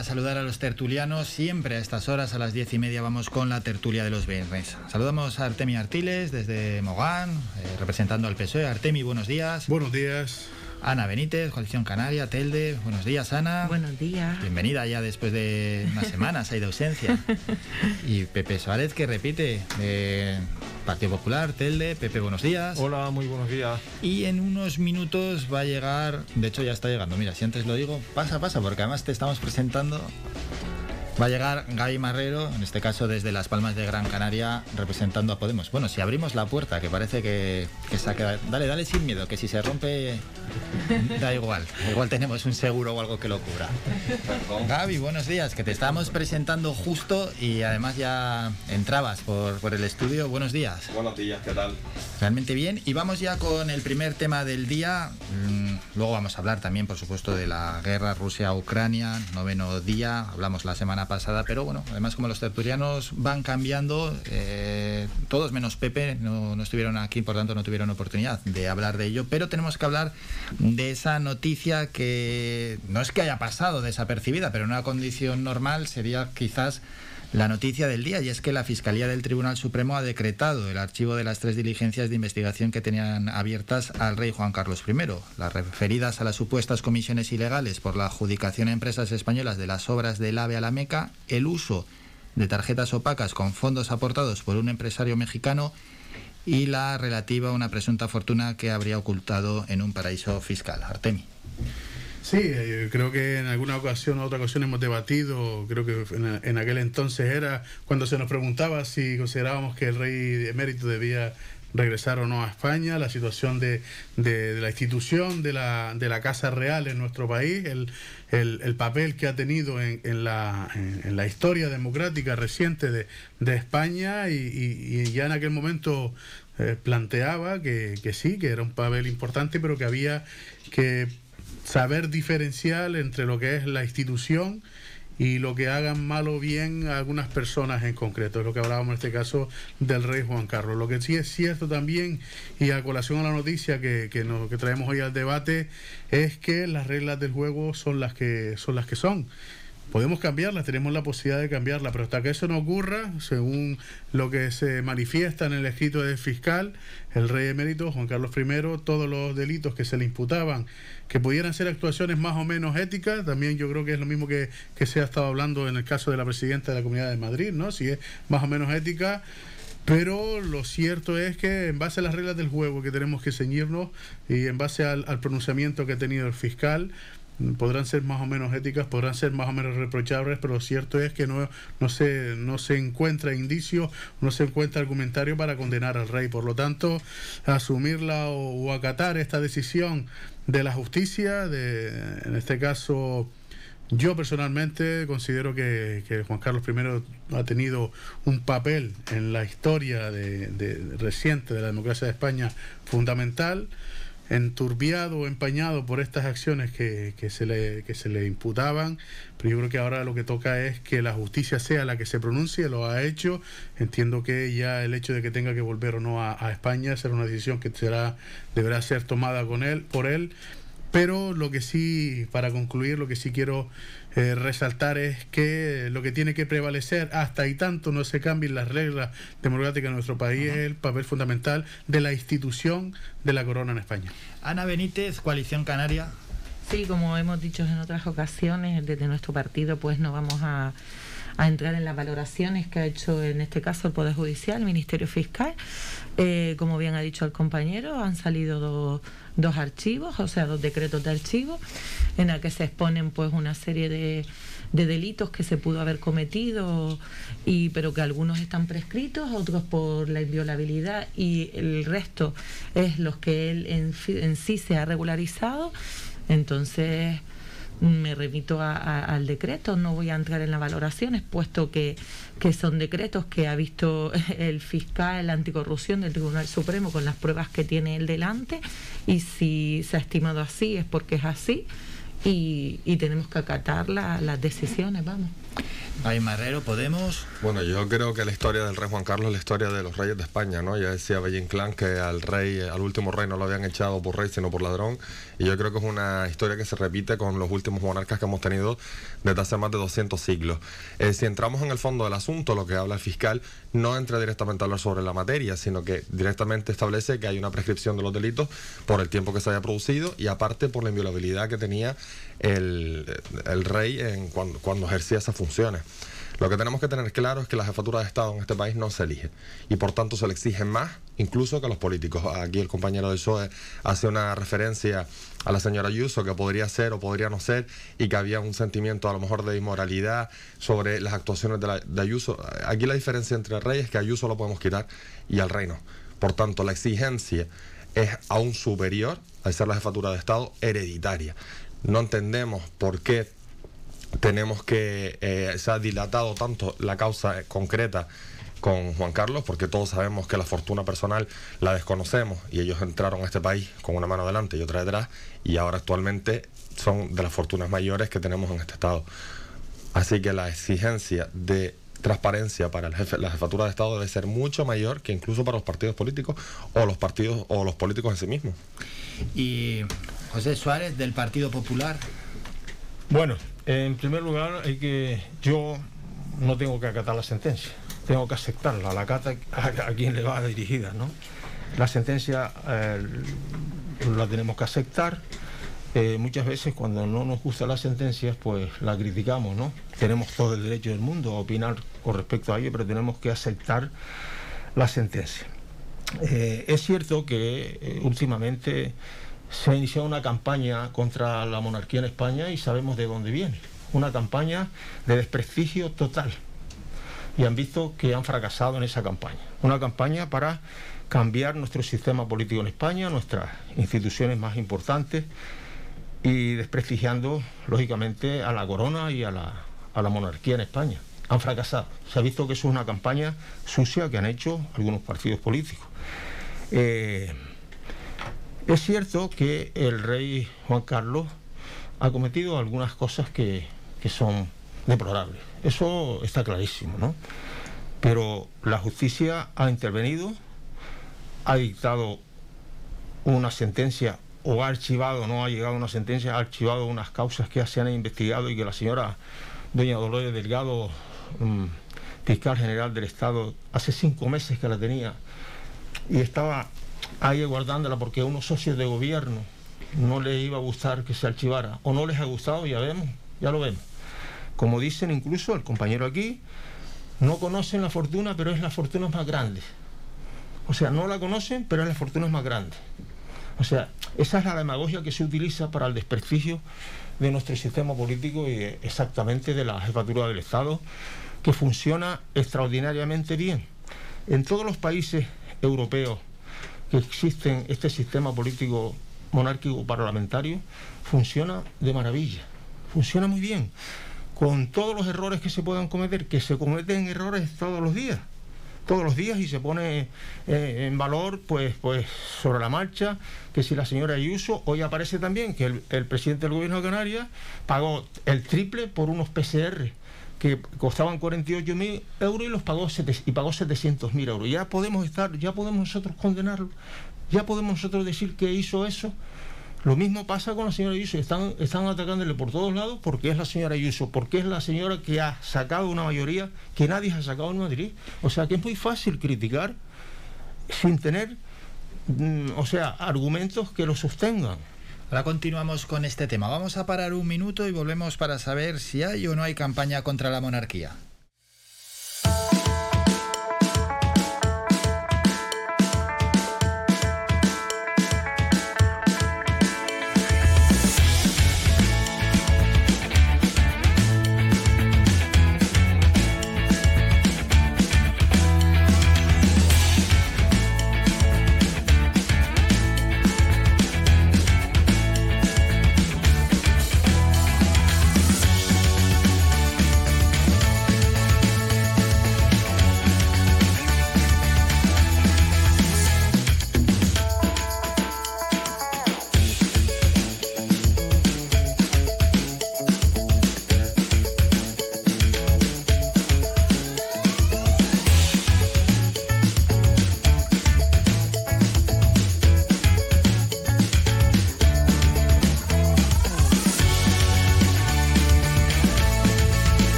para saludar a los tertulianos. Siempre a estas horas, a las diez y media, vamos con la tertulia de los viernes. Saludamos a Artemi Artiles desde Mogán, eh, representando al PSOE. Artemi, buenos días. Buenos días. Ana Benítez, Coalición Canaria, Telde. Buenos días, Ana. Buenos días. Bienvenida ya después de unas semanas ahí de ausencia. Y Pepe Suárez, que repite, de Partido Popular, Telde. Pepe, buenos días. Hola, muy buenos días. Y en unos minutos va a llegar, de hecho ya está llegando, mira, si antes lo digo, pasa, pasa, porque además te estamos presentando Va a llegar Gaby Marrero, en este caso desde Las Palmas de Gran Canaria, representando a Podemos. Bueno, si abrimos la puerta, que parece que, que se ha quedado... Dale, dale sin miedo, que si se rompe, da igual. Igual tenemos un seguro o algo que lo cubra. Gaby, buenos días, que te estamos presentando justo y además ya entrabas por, por el estudio. Buenos días. Buenos días, ¿qué tal? Realmente bien. Y vamos ya con el primer tema del día. Mm, Luego vamos a hablar también, por supuesto, de la guerra Rusia-Ucrania, noveno día. Hablamos la semana pasada, pero bueno, además como los tertulianos van cambiando, eh, todos menos Pepe no, no, estuvieron aquí, por tanto no tuvieron oportunidad de hablar de ello, pero tenemos que hablar de esa noticia que no es que haya pasado desapercibida, pero en una condición normal sería quizás la noticia del día y es que la Fiscalía del Tribunal Supremo ha decretado el archivo de las tres diligencias de investigación que tenían abiertas al rey Juan Carlos I, las referidas a las supuestas comisiones ilegales por la adjudicación a empresas españolas de las obras del AVE a la Meca, el uso de tarjetas opacas con fondos aportados por un empresario mexicano y la relativa a una presunta fortuna que habría ocultado en un paraíso fiscal. Artemi. Sí, eh, creo que en alguna ocasión o otra ocasión hemos debatido, creo que en, aquel entonces era cuando se nos preguntaba si considerábamos que el rey emérito debía regresar o no a España, la situación de, de, de la institución de la, de la, Casa Real en nuestro país, el, el, el papel que ha tenido en, en, la, en, la, historia democrática reciente de, de España y, y, y, ya en aquel momento eh, planteaba que, que sí, que era un papel importante, pero que había que saber diferenciar entre lo que es la institución y lo que hagan mal o bien algunas personas en concreto, es lo que hablábamos en este caso del rey Juan Carlos. Lo que sí es cierto también, y a colación a la noticia que, que, nos, que traemos hoy al debate, es que las reglas del juego son las que son. Las que son. Podemos cambiarlas, tenemos la posibilidad de cambiarlas, pero hasta que eso no ocurra, según lo que se manifiesta en el escrito del fiscal, el rey emérito Juan Carlos I, todos los delitos que se le imputaban, que pudieran ser actuaciones más o menos éticas, también yo creo que es lo mismo que, que se ha estado hablando en el caso de la presidenta de la Comunidad de Madrid, ¿no? Si es más o menos ética, pero lo cierto es que en base a las reglas del juego que tenemos que ceñirnos y en base al, al pronunciamiento que ha tenido el fiscal, podrán ser más o menos éticas, podrán ser más o menos reprochables, pero lo cierto es que no, no, se, no se encuentra indicio, no se encuentra argumentario para condenar al rey. Por lo tanto, asumirla o, acatar esta decisión de la justicia, de, en este caso... Yo personalmente considero que, que, Juan Carlos I ha tenido un papel en la historia de, de, reciente de la democracia de España fundamental enturbiado o empañado por estas acciones que, que, se le, que se le imputaban, pero yo creo que ahora lo que toca es que la justicia sea la que se pronuncie, lo ha hecho, entiendo que ya el hecho de que tenga que volver o no a, a España será una decisión que será, deberá ser tomada con él, por él, pero lo que sí, para concluir, lo que sí quiero eh, resaltar es que lo que tiene que prevalecer hasta y tanto no se cambien las reglas democráticas en nuestro país uh -huh. es el papel fundamental de la institución de la corona en España. Ana Benítez, Coalición Canaria. Sí, como hemos dicho en otras ocasiones, desde nuestro partido pues no vamos a, a entrar en las valoraciones que ha hecho en este caso el Poder Judicial, el Ministerio Fiscal. Eh, como bien ha dicho el compañero, han salido dos, dos archivos, o sea, dos decretos de archivo, en el que se exponen pues una serie de, de delitos que se pudo haber cometido, y, pero que algunos están prescritos, otros por la inviolabilidad y el resto es los que él en, en sí se ha regularizado. Entonces, me remito a, al decreto, no voy a entrar en las valoraciones, puesto que, que, son decretos que ha visto el fiscal, anticorrupción del Tribunal Supremo con las pruebas que tiene él delante, y si se ha estimado así es porque es así. y, y tenemos que acatar la- las decisiones, vamos. Ay, Marrero, Podemos. Bueno, yo creo que la historia del rey Juan Carlos es la historia de los reyes de España, ¿no? Ya decía Valle Inclán que al rey, al último rey no lo habían echado por rey, sino por ladrón. Y yo creo que es una historia que se repite con los últimos monarcas que hemos tenido desde hace más de 200 siglos. Eh, si entramos en el fondo del asunto, lo que habla el fiscal no entra directamente a hablar sobre la materia, sino que directamente establece que hay una prescripción de los delitos por el tiempo que se haya producido y aparte por la inviolabilidad que tenía el, el rey en cuando, cuando ejercía esas funciones. Lo que tenemos que tener claro es que la jefatura de Estado en este país no se elige y por tanto se le exige más incluso que a los políticos. Aquí el compañero del PSOE hace una referencia a la señora Ayuso que podría ser o podría no ser y que había un sentimiento a lo mejor de inmoralidad sobre las actuaciones de, la- de Ayuso. Aquí la diferencia entre el rey es que Ayuso lo podemos quitar y al rey no. Por tanto, la exigencia es aún superior al ser la jefatura de Estado hereditaria. No entendemos por qué tenemos que eh, se ha dilatado tanto la causa concreta con Juan Carlos, porque todos sabemos que la fortuna personal la desconocemos y ellos entraron a este país con una mano delante y otra detrás y ahora actualmente son de las fortunas mayores que tenemos en este estado. Así que la exigencia de transparencia para el jefe, la jefatura de Estado debe ser mucho mayor que incluso para los partidos políticos o los partidos o los políticos en sí mismos. Y José Suárez, del Partido Popular. Bueno, en primer lugar, hay que yo no tengo que acatar la sentencia, tengo que aceptarla, la acata a, a quien le va dirigida, ¿no? La sentencia eh, la tenemos que aceptar. Eh, muchas veces cuando no nos gusta las sentencias, pues la criticamos, ¿no? Tenemos todo el derecho del mundo a opinar con respecto a ello, pero tenemos que aceptar la sentencia. Eh, es cierto que últimamente se ha iniciado una campaña contra la monarquía en España y sabemos de dónde viene. Una campaña de desprestigio total. Y han visto que han fracasado en esa campaña. Una campaña para cambiar nuestro sistema político en España, nuestras instituciones más importantes y desprestigiando, lógicamente, a la corona y a la, a la monarquía en España. Han fracasado. Se ha visto que eso es una campaña sucia que han hecho algunos partidos políticos. Eh, es cierto que el rey Juan Carlos ha cometido algunas cosas que, que son deplorables. Eso está clarísimo, ¿no? Pero la justicia ha intervenido, ha dictado una sentencia o ha archivado, no ha llegado a una sentencia, ha archivado unas causas que se han investigado y que la señora doña Dolores Delgado, mm, fiscal general del Estado, hace cinco meses que la tenía y estaba ahí guardándola porque a unos socios de gobierno no les iba a gustar que se archivara o no les ha gustado, ya vemos, ya lo vemos. Como dicen incluso el compañero aquí, no conocen la fortuna, pero es la fortuna más grande. O sea, no la conocen, pero es la fortuna más grande. O sea, esa es la demagogia que se utiliza para el desprestigio de nuestro sistema político y eh, exactamente de la jefatura del Estado, que funciona extraordinariamente bien. En todos los países europeos que existen este sistema político monárquico parlamentario, funciona de maravilla, funciona muy bien, con todos los errores que se puedan cometer, que se cometen errores todos los días todos los días y se pone eh, en valor pues pues sobre la marcha que si la señora Ayuso hoy aparece también que el, el presidente del gobierno de Canarias pagó el triple por unos PCR que costaban 48 mil euros y los pagó y pagó 700 mil euros ya podemos estar ya podemos nosotros condenarlo ya podemos nosotros decir que hizo eso lo mismo pasa con la señora Ayuso. Están, están atacándole por todos lados porque es la señora Ayuso, porque es la señora que ha sacado una mayoría que nadie ha sacado en Madrid. O sea que es muy fácil criticar sin tener, mm, o sea, argumentos que lo sostengan. Ahora continuamos con este tema. Vamos a parar un minuto y volvemos para saber si hay o no hay campaña contra la monarquía.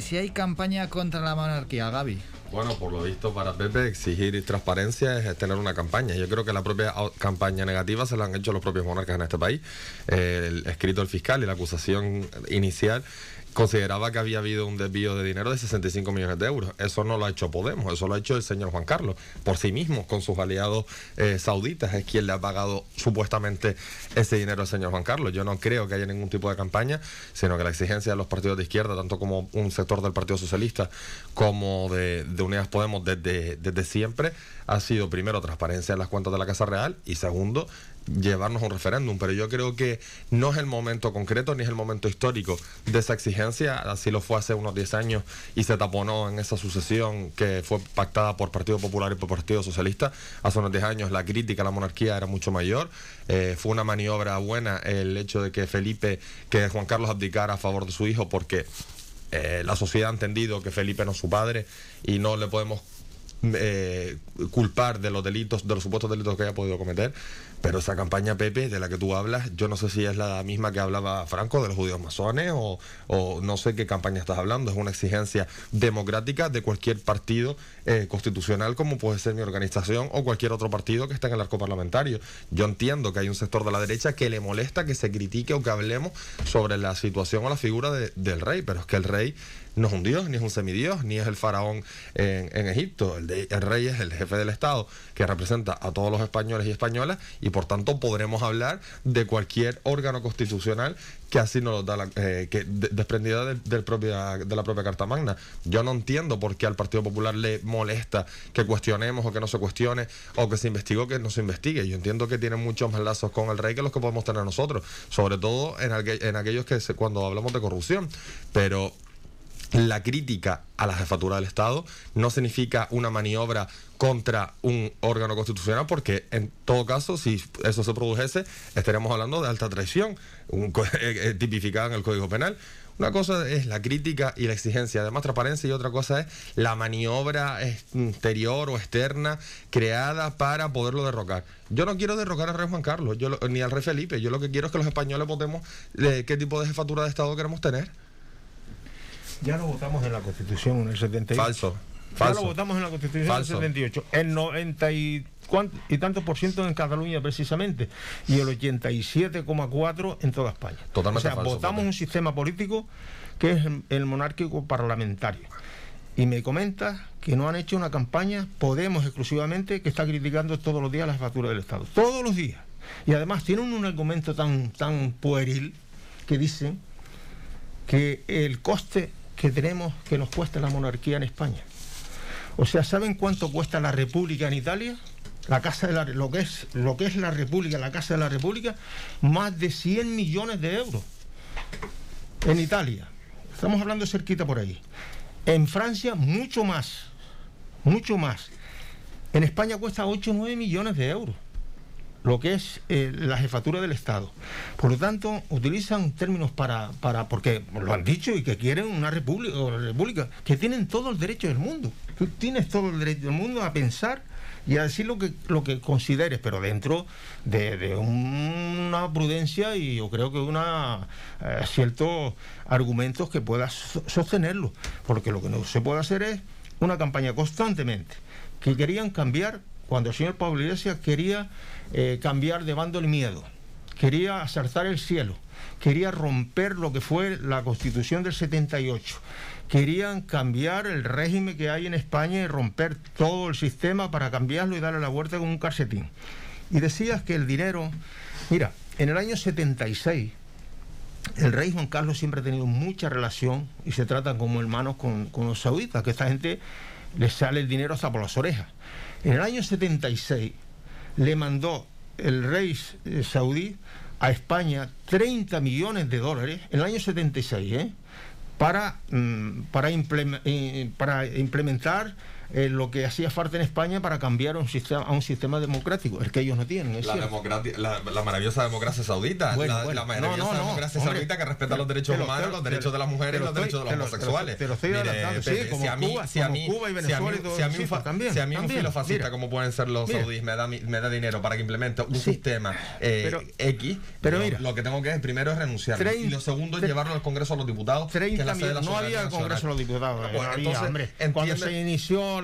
Si hay campaña contra la monarquía, Gaby. Bueno, por lo visto para Pepe exigir transparencia es tener una campaña. Yo creo que la propia campaña negativa se la han hecho los propios monarcas en este país. El escrito del fiscal y la acusación inicial consideraba que había habido un desvío de dinero de 65 millones de euros. Eso no lo ha hecho Podemos, eso lo ha hecho el señor Juan Carlos, por sí mismo, con sus aliados eh, sauditas, es quien le ha pagado supuestamente ese dinero al señor Juan Carlos. Yo no creo que haya ningún tipo de campaña, sino que la exigencia de los partidos de izquierda, tanto como un sector del Partido Socialista como de, de Unidas Podemos desde, desde siempre, ha sido primero transparencia en las cuentas de la Casa Real y segundo llevarnos a un referéndum, pero yo creo que no es el momento concreto ni es el momento histórico de esa exigencia, así lo fue hace unos 10 años y se taponó en esa sucesión que fue pactada por Partido Popular y por Partido Socialista, hace unos 10 años la crítica a la monarquía era mucho mayor, eh, fue una maniobra buena el hecho de que Felipe, que Juan Carlos abdicara a favor de su hijo porque eh, la sociedad ha entendido que Felipe no es su padre y no le podemos eh, culpar de los delitos, de los supuestos delitos que haya podido cometer. Pero esa campaña, Pepe, de la que tú hablas, yo no sé si es la misma que hablaba Franco de los judíos masones o, no sé qué campaña estás hablando. Es una exigencia democrática de cualquier partido eh, constitucional, como puede ser mi organización o cualquier otro partido que esté en el arco parlamentario. Yo entiendo que hay un sector de la derecha que le molesta que se critique o que hablemos sobre la situación o la figura del rey, pero es que el rey no es un dios, ni es un semidios, ni es el faraón en, Egipto. El, rey es el jefe del Estado que representa a todos los españoles y españolas y por tanto podremos hablar de cualquier órgano constitucional que así nos lo da la, eh, que desprendida propia, de la propia Carta Magna. Yo no entiendo por qué al Partido Popular le molesta que cuestionemos o que no se cuestione o que se investigue o que no se investigue. Yo entiendo que tienen muchos más lazos con el rey que los que podemos tener nosotros, sobre todo en, en aquellos que cuando hablamos de corrupción. Pero la crítica a la jefatura del Estado no significa una maniobra contra un órgano constitucional, porque en todo caso, si eso se produjese, estaríamos hablando de alta traición, eh, eh, tipificada en el Código Penal. Una cosa es la crítica y la exigencia de más transparencia y otra cosa es la maniobra exterior o externa creada para poderlo derrocar. Yo no quiero derrocar al rey Juan Carlos yo ni al rey Felipe. Yo lo que quiero es que los españoles votemos eh, qué tipo de jefatura de Estado queremos tener. Ya lo votamos en la Constitución en el 78. Falso. Ya lo votamos en la Constitución en el 78. El 90 y, y tantos por ciento en Cataluña precisamente. Y el 87,4 en toda España. Totalmente o sea, votamos un sistema político que es el monárquico parlamentario. Y me comenta que no han hecho una campaña, Podemos exclusivamente, que está criticando todos los días las facturas del Estado. Todos los días. Y además tienen un argumento tan, tan pueril que dicen que el coste que tenemos que nos cuesta la monarquía en España. O sea, ¿saben cuánto cuesta la República en Italia? La casa de lo, que es, lo que es la República, la Casa de la República, más de 100 millones de euros. En Italia, estamos hablando cerquita por ahí. En Francia, mucho más, mucho más. En España cuesta 8 o 9 millones de euros lo que es eh, la jefatura del Estado. Por lo tanto, utilizan términos para, para, porque lo han dicho y que quieren una república, que tienen todo el derecho del mundo. Tú tienes todo el derecho del mundo a pensar y a decir lo que, lo que consideres, pero dentro de, una prudencia y yo creo que una eh, ciertos argumentos que puedas sostenerlo. Porque lo que no se puede hacer es una campaña constantemente que querían cambiar cuando el señor Pablo Iglesias quería eh, cambiar de bando el miedo, quería acertar el cielo, quería romper lo que fue la constitución del 78, querían cambiar el régimen que hay en España y romper todo el sistema para cambiarlo y darle la vuelta con un calcetín. Y decías que el dinero, mira, en el año 76, el rey Juan Carlos siempre ha tenido mucha relación y se tratan como hermanos con, con los sauditas, que esta gente les sale el dinero hasta por las orejas. En el año 76 le mandó el rey eh, saudí a España 30 millones de dólares, en el año 76, ¿eh? para, mm, para, eh, para implementar eh, lo que hacía falta en España para cambiar un sistema, a un sistema democrático, el que ellos no tienen. la, la, maravillosa democracia saudita, la, maravillosa democracia saudita que respeta los derechos humanos, los derechos de las mujeres, los derechos de los homosexuales. Estoy adelantando, sí, como Cuba, si a mí, Cuba y Venezuela si a mí, también, si a mí un filofascista como pueden ser los saudíes me da, me da dinero para que implemente un sistema eh, X, pero lo que tengo que hacer primero es renunciar y lo segundo es llevarlo al Congreso a los Diputados. no había Congreso a los Diputados. Cuando se inició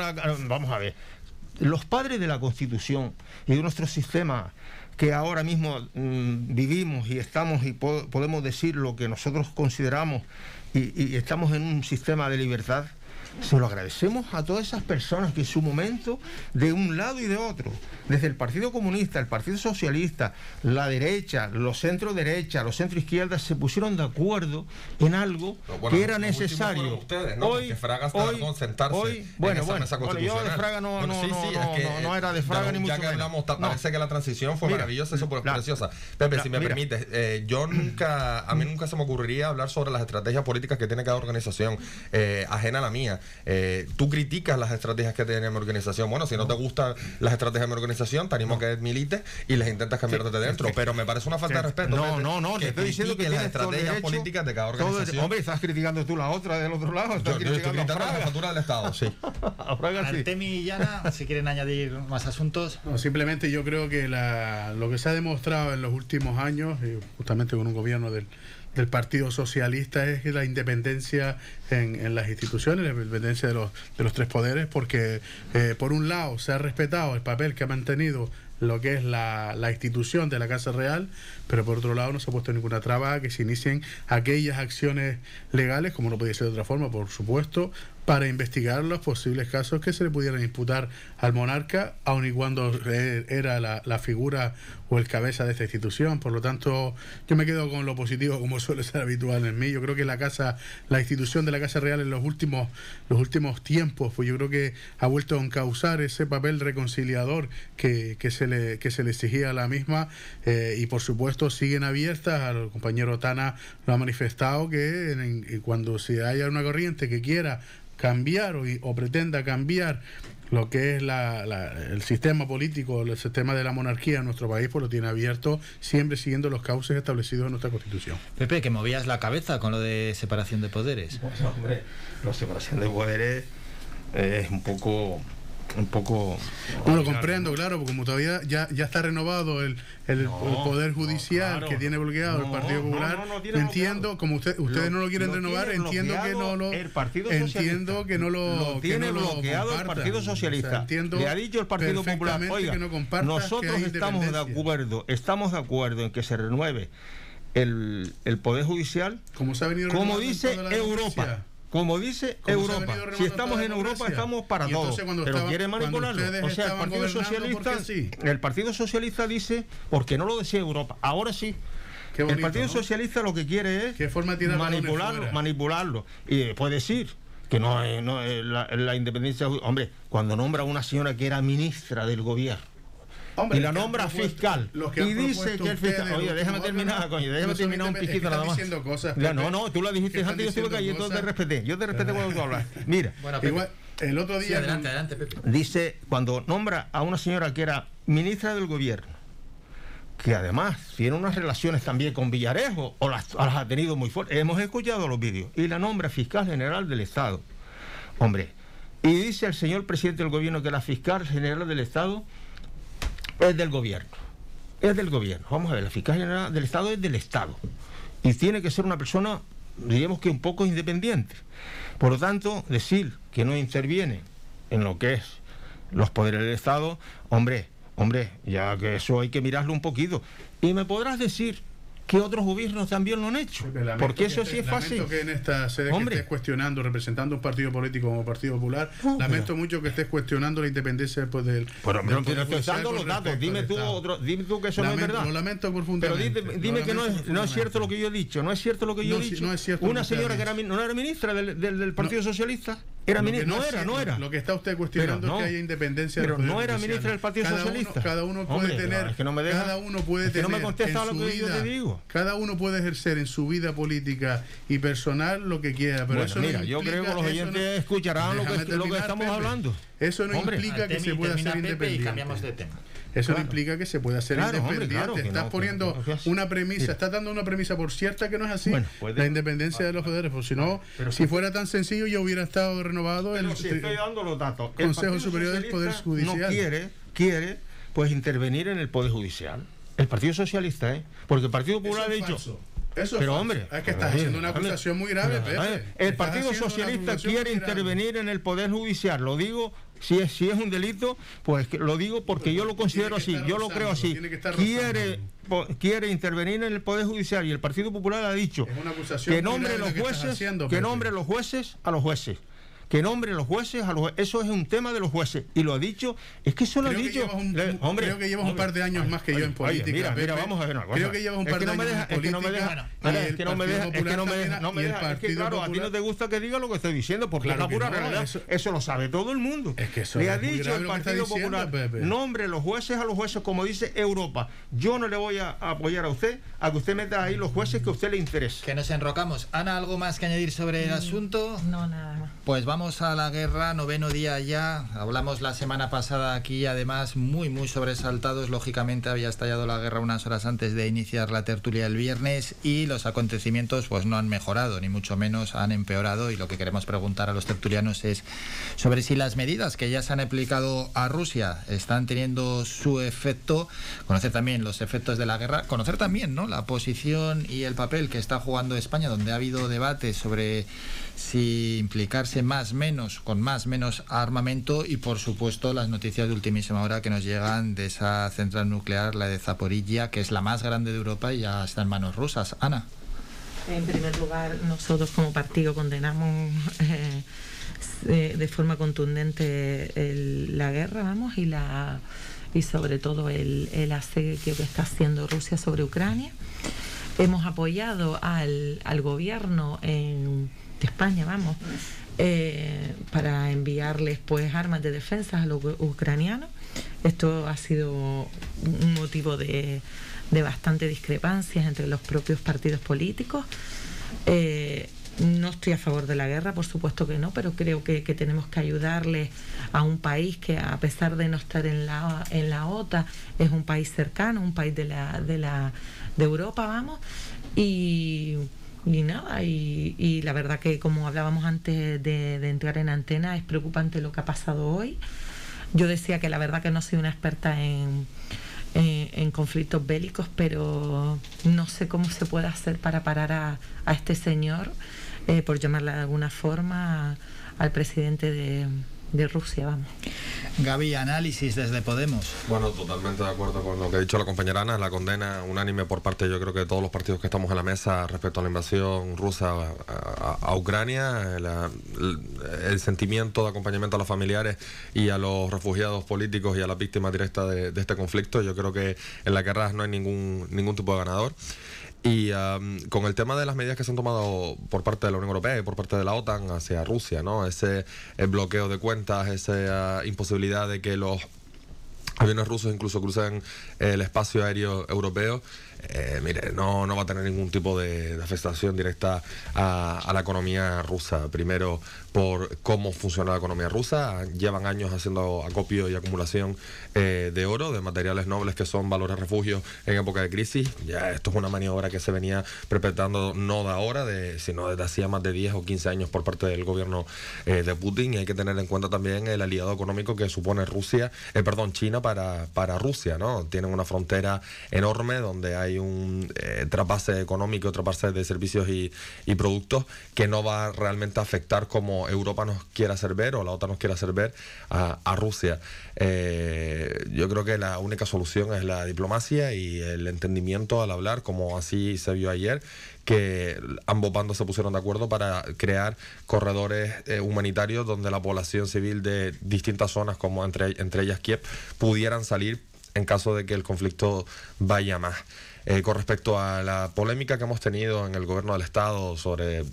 vamos a ver, los padres de la Constitución y de nuestro sistema que ahora mismo mm, vivimos y estamos y podemos decir lo que nosotros consideramos y estamos en un sistema de libertad, se lo agradecemos a todas esas personas que en su momento, de un lado y de otro, desde el Partido Comunista, el Partido Socialista, la derecha, los centro derecha, los centro izquierda, se pusieron de acuerdo en algo que era necesario. Ustedes, ¿no? hoy, Fraga hoy, hoy, bueno, bueno, bueno, yo de Fraga no, no, sí, sí, no, que, no, era de Fraga ni mucho que hablamos, parece que la transición fue maravillosa y súper preciosa. Pepe, si me permites, eh, yo nunca, a mí nunca se me ocurriría hablar sobre las estrategias políticas que tiene cada organización, eh, ajena a la mía. Eh, tú criticas las estrategias que tiene mi organización. Bueno, si no, te gustan las estrategias de mi organización, te animo a que milites y les intentas cambiar desde dentro. pero me parece una falta de respeto. No, no, no, te estoy diciendo que las estrategias políticas de cada organización. hombre, estás criticando tú la otra del otro lado. Estás yo, estoy criticando la factura del Estado, sí. Artemi y Yana, si quieren añadir más asuntos. simplemente yo creo que lo que se ha demostrado en los últimos años, justamente con un gobierno del del Partido Socialista es la independencia en, las instituciones, la independencia de los, de los tres poderes, porque eh, por un lado se ha respetado el papel que ha mantenido lo que es la, institución de la Casa Real, pero por otro lado no se ha puesto ninguna traba a que se inicien aquellas acciones legales, como no podía ser de otra forma, por supuesto, para investigar los posibles casos que se le pudieran imputar al monarca, aun y cuando era la, la, figura o el cabeza de esta institución. Por lo tanto, yo me quedo con lo positivo, como suele ser habitual en mí. Yo creo que la casa, la institución de la Casa Real en los últimos, los últimos tiempos, pues yo creo que ha vuelto a encauzar ese papel reconciliador que, que se, le, que se le exigía a la misma. Eh, y por supuesto siguen abiertas, al compañero Tana lo ha manifestado, que cuando se haya una corriente que quiera cambiar o, o pretenda cambiar lo que es la, el sistema político, el sistema de la monarquía en nuestro país, pues lo tiene abierto, siempre siguiendo los cauces establecidos en nuestra Constitución. Pepe, que movías la cabeza con lo de separación de poderes. Pues, hombre, la separación de poderes es un poco un poco... No lo comprendo, claro, porque como todavía ya, ya está renovado el, el, poder judicial que tiene bloqueado el Partido Popular, entiendo, como usted, ustedes no lo quieren renovar, entiendo que no lo... El Partido entiendo que no lo... tiene bloqueado el Partido Socialista. Le ha dicho el Partido Popular, oiga, nosotros estamos de acuerdo, estamos de acuerdo en que se renueve el, el Poder Judicial, como, se ha venido como dice Europa. Como dice Europa, si estamos en Europa estamos para todo. Pero quiere manipularlo. O sea, el Partido Socialista, el Partido Socialista dice, porque no lo decía Europa, ahora sí. el Partido Socialista lo que quiere es manipularlo, manipularlo y puede decir que no no la independencia. Hombre, cuando nombra a una señora que era ministra del gobierno y la nombra fiscal. y dice que el fiscal. Oye, déjame terminar, coño, déjame terminar un piquito nada más. Cosas, no, no, tú lo dijiste antes, yo estuve callado, yo te respeté. Yo te respeté cuando tú hablas. Mira. Igual, el otro día. adelante, adelante, Pepe. Dice, cuando nombra a una señora que era ministra del gobierno, que además tiene unas relaciones también con Villarejo, o las, las ha tenido muy fuertes. Hemos escuchado los vídeos. Y la nombra fiscal general del Estado. Hombre, y dice el señor presidente del gobierno que la fiscal general del Estado es del gobierno. Es del gobierno. Vamos a ver, la fiscal general del Estado es del Estado. Y tiene que ser una persona, digamos que un poco independiente. Por lo tanto, decir que no interviene en lo que es los poderes del Estado, hombre, hombre, ya que eso hay que mirarlo un poquito. Y me podrás decir que otros gobiernos también lo han hecho. Porque eso sí es fácil. que en esta sede que estés cuestionando, representando un partido político como Partido Popular, lamento mucho que estés cuestionando la independencia después del. Pero, pero, pero estoy dando los datos, dime tú, otro, dime tú que eso no es verdad. Lo lamento profundamente. Pero dime, que no es, no es cierto lo que yo he dicho, no es cierto lo que yo he dicho. No es cierto Una señora que era, no era ministra del, del, Partido Socialista. Era no era, no era. Lo que está usted cuestionando Pero no. es que haya independencia. de Pero no era ministro del Partido cada Socialista. Uno, cada uno puede Hombre, tener. es que no me deja- cada uno puede es que no me tener contesta lo que yo te vida- Cada uno puede ejercer en su vida política y personal lo que quiera. Pero Bueno, eso no mira, yo implica- creo que los oyentes no- escucharán lo que- lo estamos Pepe. hablando. Eso no Hombre. implica que se pueda Pepe independiente. y cambiamos de tema. Eso no implica que se pueda ser Claro, hombre, independiente. claro estás no, poniendo no, no una premisa, Mira. estás dando una premisa por cierta que no es así. Bueno, puede- la independencia de los poderes. Pues si no, Pero si si- fuera tan sencillo, yo hubiera estado renovado el Pero si estoy dando los datos. El Consejo Superior del Poder Judicial. No quiere, quiere, pues intervenir en el Poder Judicial. El Partido Socialista, ¿eh? Porque el Partido Popular ha dicho. falso. Eso es pero falso. hombre, es que estás haciendo una acusación muy grave, pero, Pepe. El Partido Socialista quiere intervenir en el Poder Judicial. Lo digo, si es, si es un delito, pues que lo digo porque yo lo considero así, yo lo creo así. Quiere, po- quiere intervenir en el Poder Judicial y el Partido Popular ha dicho que nombre los que estás jueces, haciendo, que Pepe. nombre los jueces a los jueces. Que nombre los jueces a los jueces. Eso es un tema de los jueces. Y lo ha dicho, es que eso lo ha Creo que dicho. un- Le- hombre, creo que llevas un hombre, par de años más que yo en oye, política, mira, mira, Pepe. vamos a ver una cosa. Creo que llevas un par de no me años deja- en es que no me política, deja- Mira, es que no me Partido deja, es que no me Popular deja, no me. Es que claro, a ti no Popular- te gusta que diga lo que estoy diciendo, porque Claro es la pura no, realidad. eso- Eso, lo sabe todo el mundo. Es que eso Le ha dicho el Partido Popular, nombre los jueces a los jueces, como dice Europa. Yo no le voy a apoyar a usted a que usted meta ahí los jueces que a usted le interese. Que nos enrocamos. Ana, ¿algo más que añadir sobre el asunto? No, nada más. Pues vamos a la guerra, noveno día ya. Hablamos la semana pasada aquí, además, muy, muy sobresaltados. Lógicamente había estallado la guerra unas horas antes de iniciar la tertulia el viernes y los acontecimientos pues no han mejorado, ni mucho menos han empeorado. Y lo que queremos preguntar a los tertulianos es sobre si las medidas que ya se han aplicado a Rusia están teniendo su efecto. Conocer también los efectos de la guerra. Conocer también ¿no? la posición y el papel que está jugando España, donde ha habido debate sobre si implicarse más, menos, con más, menos armamento y por supuesto las noticias de ultimísima hora que nos llegan de esa central nuclear, la de Zaporilla, que es la más grande de Europa y ya está en manos rusas. Ana. En primer lugar, nosotros como partido condenamos eh, eh, de forma contundente el- la guerra, vamos, y la y sobre todo el, el asedio que está haciendo Rusia sobre Ucrania. Hemos apoyado al, al gobierno en- de España, vamos, eh, para enviarles pues armas de defensa a los ucranianos. Esto ha sido un motivo de, de bastante discrepancias entre los propios partidos políticos. Eh, no estoy a favor de la guerra, por supuesto que no, pero creo que, que tenemos que ayudarle a un país que, a pesar de no estar en la, en la OTAN, es un país cercano, un país de, la, de, la, de Europa, vamos. Y, y nada, y, y la verdad que, como hablábamos antes de, entrar en antena, es preocupante lo que ha pasado hoy. Yo decía que la verdad que no soy una experta en, en, conflictos bélicos, pero no sé cómo se puede hacer para parar a, a este señor, eh, por llamarle de alguna forma, al presidente de, de Rusia, vamos. Gaby, análisis desde Podemos. Bueno, totalmente de acuerdo con lo que ha dicho la compañera Ana, la condena unánime por parte, yo creo que de todos los partidos que estamos en la mesa respecto a la invasión rusa a, a- a Ucrania, la- el, el sentimiento de acompañamiento a los familiares y a los refugiados políticos y a las víctimas directas de, de este conflicto. Yo creo que en la guerra no hay ningún, ningún tipo de ganador. Y am, con el tema de las medidas que se han tomado por parte de la Unión Europea y por parte de la OTAN hacia Rusia, ¿no? Ese eh, bloqueo de cuentas, esa imposibilidad de que los aviones rusos incluso cruzan el espacio aéreo europeo, eh, mire, no, no va a tener ningún tipo de, afectación directa a la economía rusa. Primero, por cómo funciona la economía rusa. Llevan años haciendo acopio y acumulación eh, de oro, de materiales nobles que son valores refugios en época de crisis. Ya esto es una maniobra que se venía perpetrando no de ahora, de, sino desde hacía más de 10 o 15 años por parte del gobierno eh, de Putin. Y hay que tener en cuenta también el aliado económico que supone Rusia, eh, perdón, China para, para Rusia, ¿no? Tienen una frontera enorme donde hay un eh, trapase económico, trapase de servicios y, y productos que no va realmente a afectar como Europa nos quiera hacer ver o la OTAN nos quiera hacer ver a, a Rusia. Eh, yo creo que la única solución es la diplomacia y el entendimiento al hablar, como así se vio ayer, que ambos bandos se pusieron de acuerdo para crear corredores eh, humanitarios donde la población civil de distintas zonas, como entre, entre ellas Kiev, pudieran salir en caso de que el conflicto vaya más. Eh, con respecto a la polémica que hemos tenido en el gobierno del Estado sobre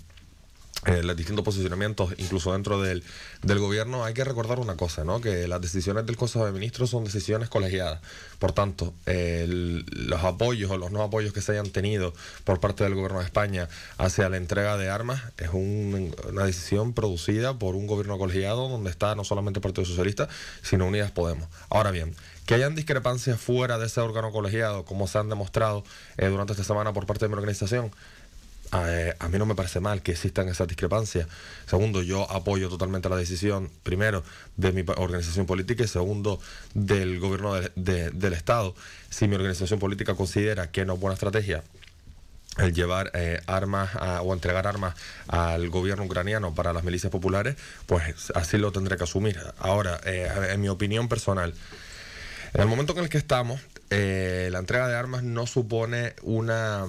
eh, los distintos posicionamientos, incluso dentro del, del, gobierno, hay que recordar una cosa, ¿no? que las decisiones del Consejo de Ministros son decisiones colegiadas. Por tanto, los apoyos o los no apoyos que se hayan tenido por parte del gobierno de España hacia la entrega de armas es una decisión producida por un gobierno colegiado donde está no solamente el Partido Socialista, sino Unidas Podemos. Ahora bien, que hayan discrepancias fuera de ese órgano colegiado, como se han demostrado eh, durante esta semana por parte de mi organización, eh, a, mí no me parece mal que existan esas discrepancias. Segundo, yo apoyo totalmente la decisión, primero, de mi organización política y segundo, del gobierno del Estado. Si mi organización política considera que no es buena estrategia el llevar eh, armas o entregar armas al gobierno ucraniano para las milicias populares, pues así lo tendré que asumir. Ahora, eh, en mi opinión personal, en el momento en el que estamos, la entrega de armas no supone una...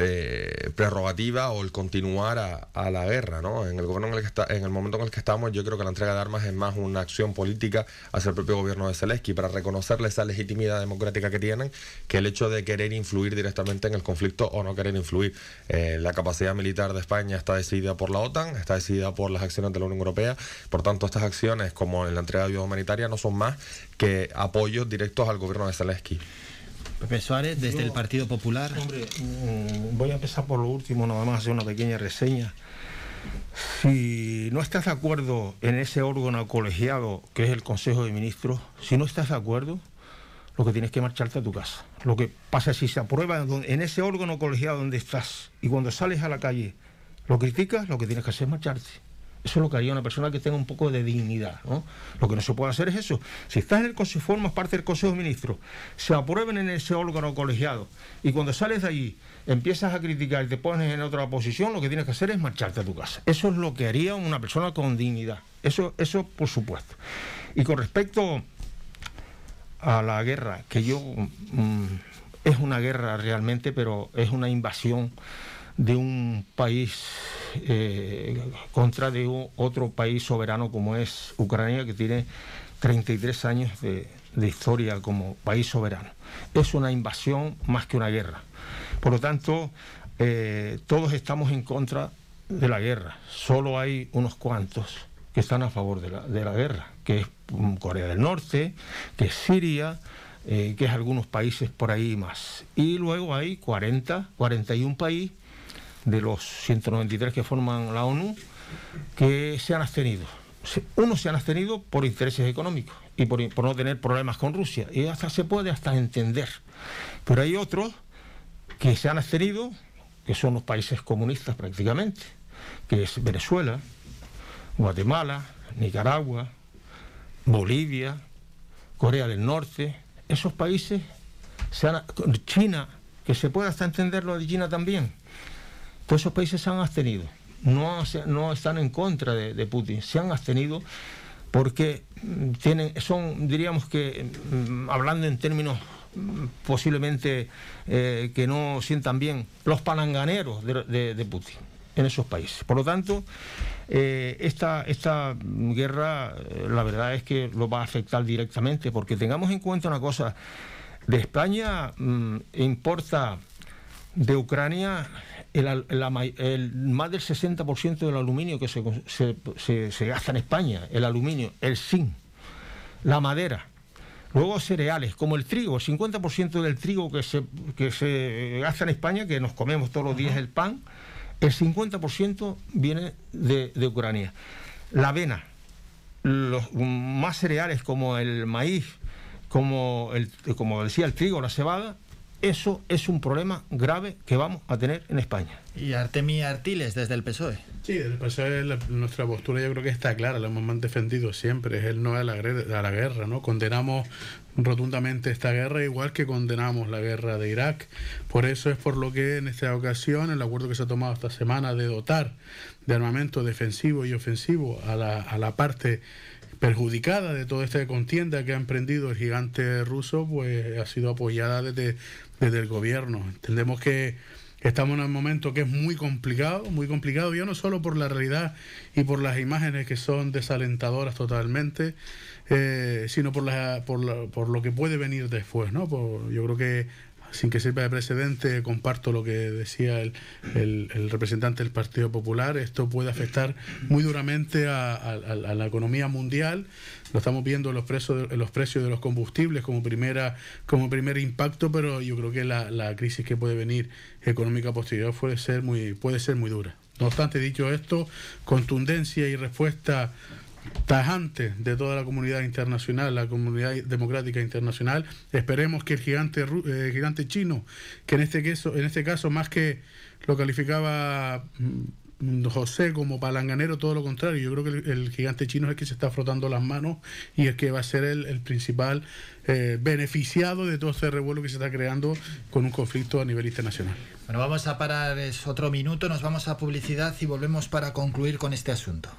Eh, prerrogativa o el continuar a, la guerra, ¿no? En el gobierno en el que está, en el momento en el que estamos, yo creo que la entrega de armas es más una acción política hacia el propio gobierno de Zelensky para reconocerle esa legitimidad democrática que tienen, que el hecho de querer influir directamente en el conflicto o no querer influir. Eh, la capacidad militar de España está decidida por la OTAN, está decidida por las acciones de la Unión Europea, por tanto estas acciones como la entrega de ayuda humanitaria no son más que apoyos directos al gobierno de Zelensky. Pepe Suárez, desde el Partido Popular. Hombre, mm, voy a empezar por lo último, nada más hacer una pequeña reseña. Si no estás de acuerdo en ese órgano colegiado que es el Consejo de Ministros, si no estás de acuerdo, lo que tienes que marcharte a tu casa. Lo que pasa es si se aprueba en ese órgano colegiado donde estás y cuando sales a la calle lo criticas, lo que tienes que hacer es marcharte. Eso es lo que haría una persona que tenga un poco de dignidad. ¿no? Lo que no se puede hacer es eso. Si estás en el Consejo, formas parte del Consejo de Ministros, se aprueben en ese órgano colegiado y cuando sales de allí empiezas a criticar y te pones en otra posición, lo que tienes que hacer es marcharte a tu casa. Eso es lo que haría una persona con dignidad. Eso, eso por supuesto. Y con respecto a la guerra, que yo... Mm, es una guerra realmente, pero es una invasión de un país eh, contra de otro país soberano como es Ucrania, que tiene 33 años de, historia como país soberano. Es una invasión más que una guerra. Por lo tanto, eh, todos estamos en contra de la guerra. Solo hay unos cuantos que están a favor de la, de la guerra, que es Corea del Norte, que es Siria, eh, que es algunos países por ahí más. Y luego hay 40, 41 países de los 193 que forman la ONU que se han abstenido. Unos se han abstenido por intereses económicos y por, no tener problemas con Rusia. Y hasta se puede hasta entender. Pero hay otros que se han abstenido, que son los países comunistas prácticamente, que es Venezuela, Guatemala, Nicaragua, Bolivia, Corea del Norte. Esos países, se han, China, que se puede hasta entender lo de China también, todos esos países se han abstenido, no, no están en contra de, Putin, se han abstenido porque mm, tienen, son, diríamos que, mm, hablando en términos mm, posiblemente eh, que no sientan bien, los palanganeros de, Putin en esos países. Por lo tanto, eh, esta, esta guerra, eh, la verdad es que lo va a afectar directamente, porque tengamos en cuenta una cosa, de España importa de Ucrania el, más del 60% del aluminio que se, gasta en España, el aluminio, el zinc, la madera. Luego cereales, como el trigo, el 50% del trigo que se, que se gasta en España, que nos comemos todos los días el pan, el 50% viene de, de, Ucrania. La avena, los más cereales como el maíz, como, el, como decía el trigo, la cebada, eso es un problema grave que vamos a tener en España. Y Artemi Artiles, desde el PSOE. Sí, desde el PSOE nuestra postura yo creo que está clara, la hemos defendido siempre, es el no a la, a la guerra, ¿no? Condenamos rotundamente esta guerra, igual que condenamos la guerra de Irak. Por eso es por lo que en esta ocasión el acuerdo que se ha tomado esta semana de dotar de armamento defensivo y ofensivo a la, a la parte perjudicada de toda esta contienda que ha emprendido el gigante ruso, pues ha sido apoyada desde, desde el gobierno. Entendemos que estamos en un momento que es muy complicado, muy complicado, ya no solo por la realidad y por las imágenes que son desalentadoras totalmente, eh, sino por, la, por, por, lo que puede venir después. ¿no? yo creo que sin que sirva de precedente, comparto lo que decía el, representante del Partido Popular, esto puede afectar muy duramente a, la economía mundial. Lo estamos viendo en los, precios, los precios de los combustibles como, primera, como primer impacto, pero yo creo que la, la crisis que puede venir económica posterior puede ser muy, puede ser muy dura. No obstante, dicho esto, contundencia y respuesta tajante de toda la comunidad internacional, la comunidad democrática internacional. Esperemos que el gigante, eh, gigante chino, que en este, caso, en este caso más que lo calificaba mm, José como palanganero, todo lo contrario. Yo creo que el, gigante chino es el que se está frotando las manos y el que va a ser el, principal eh, beneficiado de todo este revuelo que se está creando con un conflicto a nivel internacional. Bueno, vamos a parar es otro minuto, nos vamos a publicidad y volvemos para concluir con este asunto.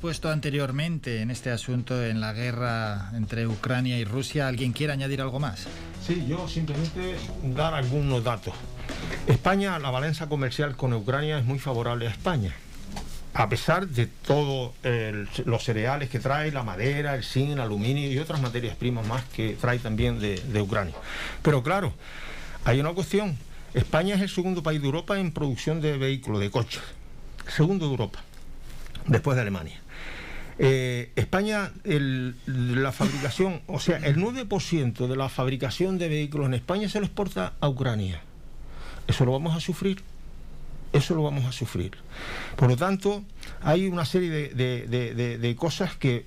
Expuesto anteriormente en este asunto, en la guerra entre Ucrania y Rusia, ¿alguien quiere añadir algo más? Sí, yo simplemente dar algunos datos. España, la balanza comercial con Ucrania es muy favorable a España. A pesar de todos los cereales que trae, la madera, el zinc, el aluminio y otras materias primas más que trae también de, de Ucrania. Pero claro, hay una cuestión. España es el segundo país de Europa en producción de vehículos, de coches. Segundo de Europa después de Alemania. Eh, España, la fabricación, o sea, el 9% de la fabricación de vehículos en España se lo exporta a Ucrania. Eso lo vamos a sufrir. Eso lo vamos a sufrir. Por lo tanto, hay una serie de, cosas que,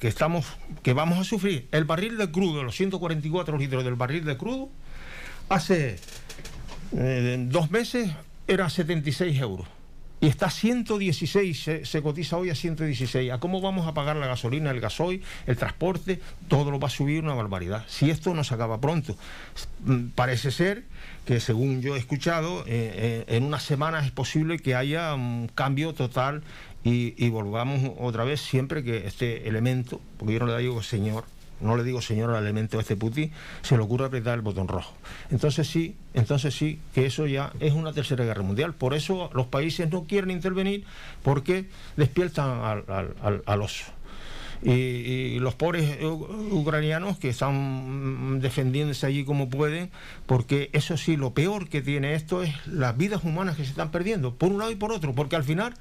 estamos, que vamos a sufrir. El barril de crudo, los 144 litros del barril de crudo, hace eh, dos meses era 76 euros y está a 116, se, cotiza hoy a 116. ¿A cómo vamos a pagar la gasolina, el gasoil, el transporte? Todo lo va a subir una barbaridad. Si esto no se acaba pronto, parece ser que según yo he escuchado, eh, eh, en unas semanas es posible que haya un cambio total y volvamos otra vez siempre que este elemento, porque yo no le digo señor, no le digo señor al elemento este Putin, se le ocurre apretar el botón rojo. Entonces sí, entonces sí, que eso ya es una tercera guerra mundial. Por eso los países no quieren intervenir porque despiertan al, oso. Y, los pobres ucranianos que están defendiéndose allí como pueden, porque eso sí, lo peor que tiene esto es las vidas humanas que se están perdiendo, por un lado y por otro, porque al final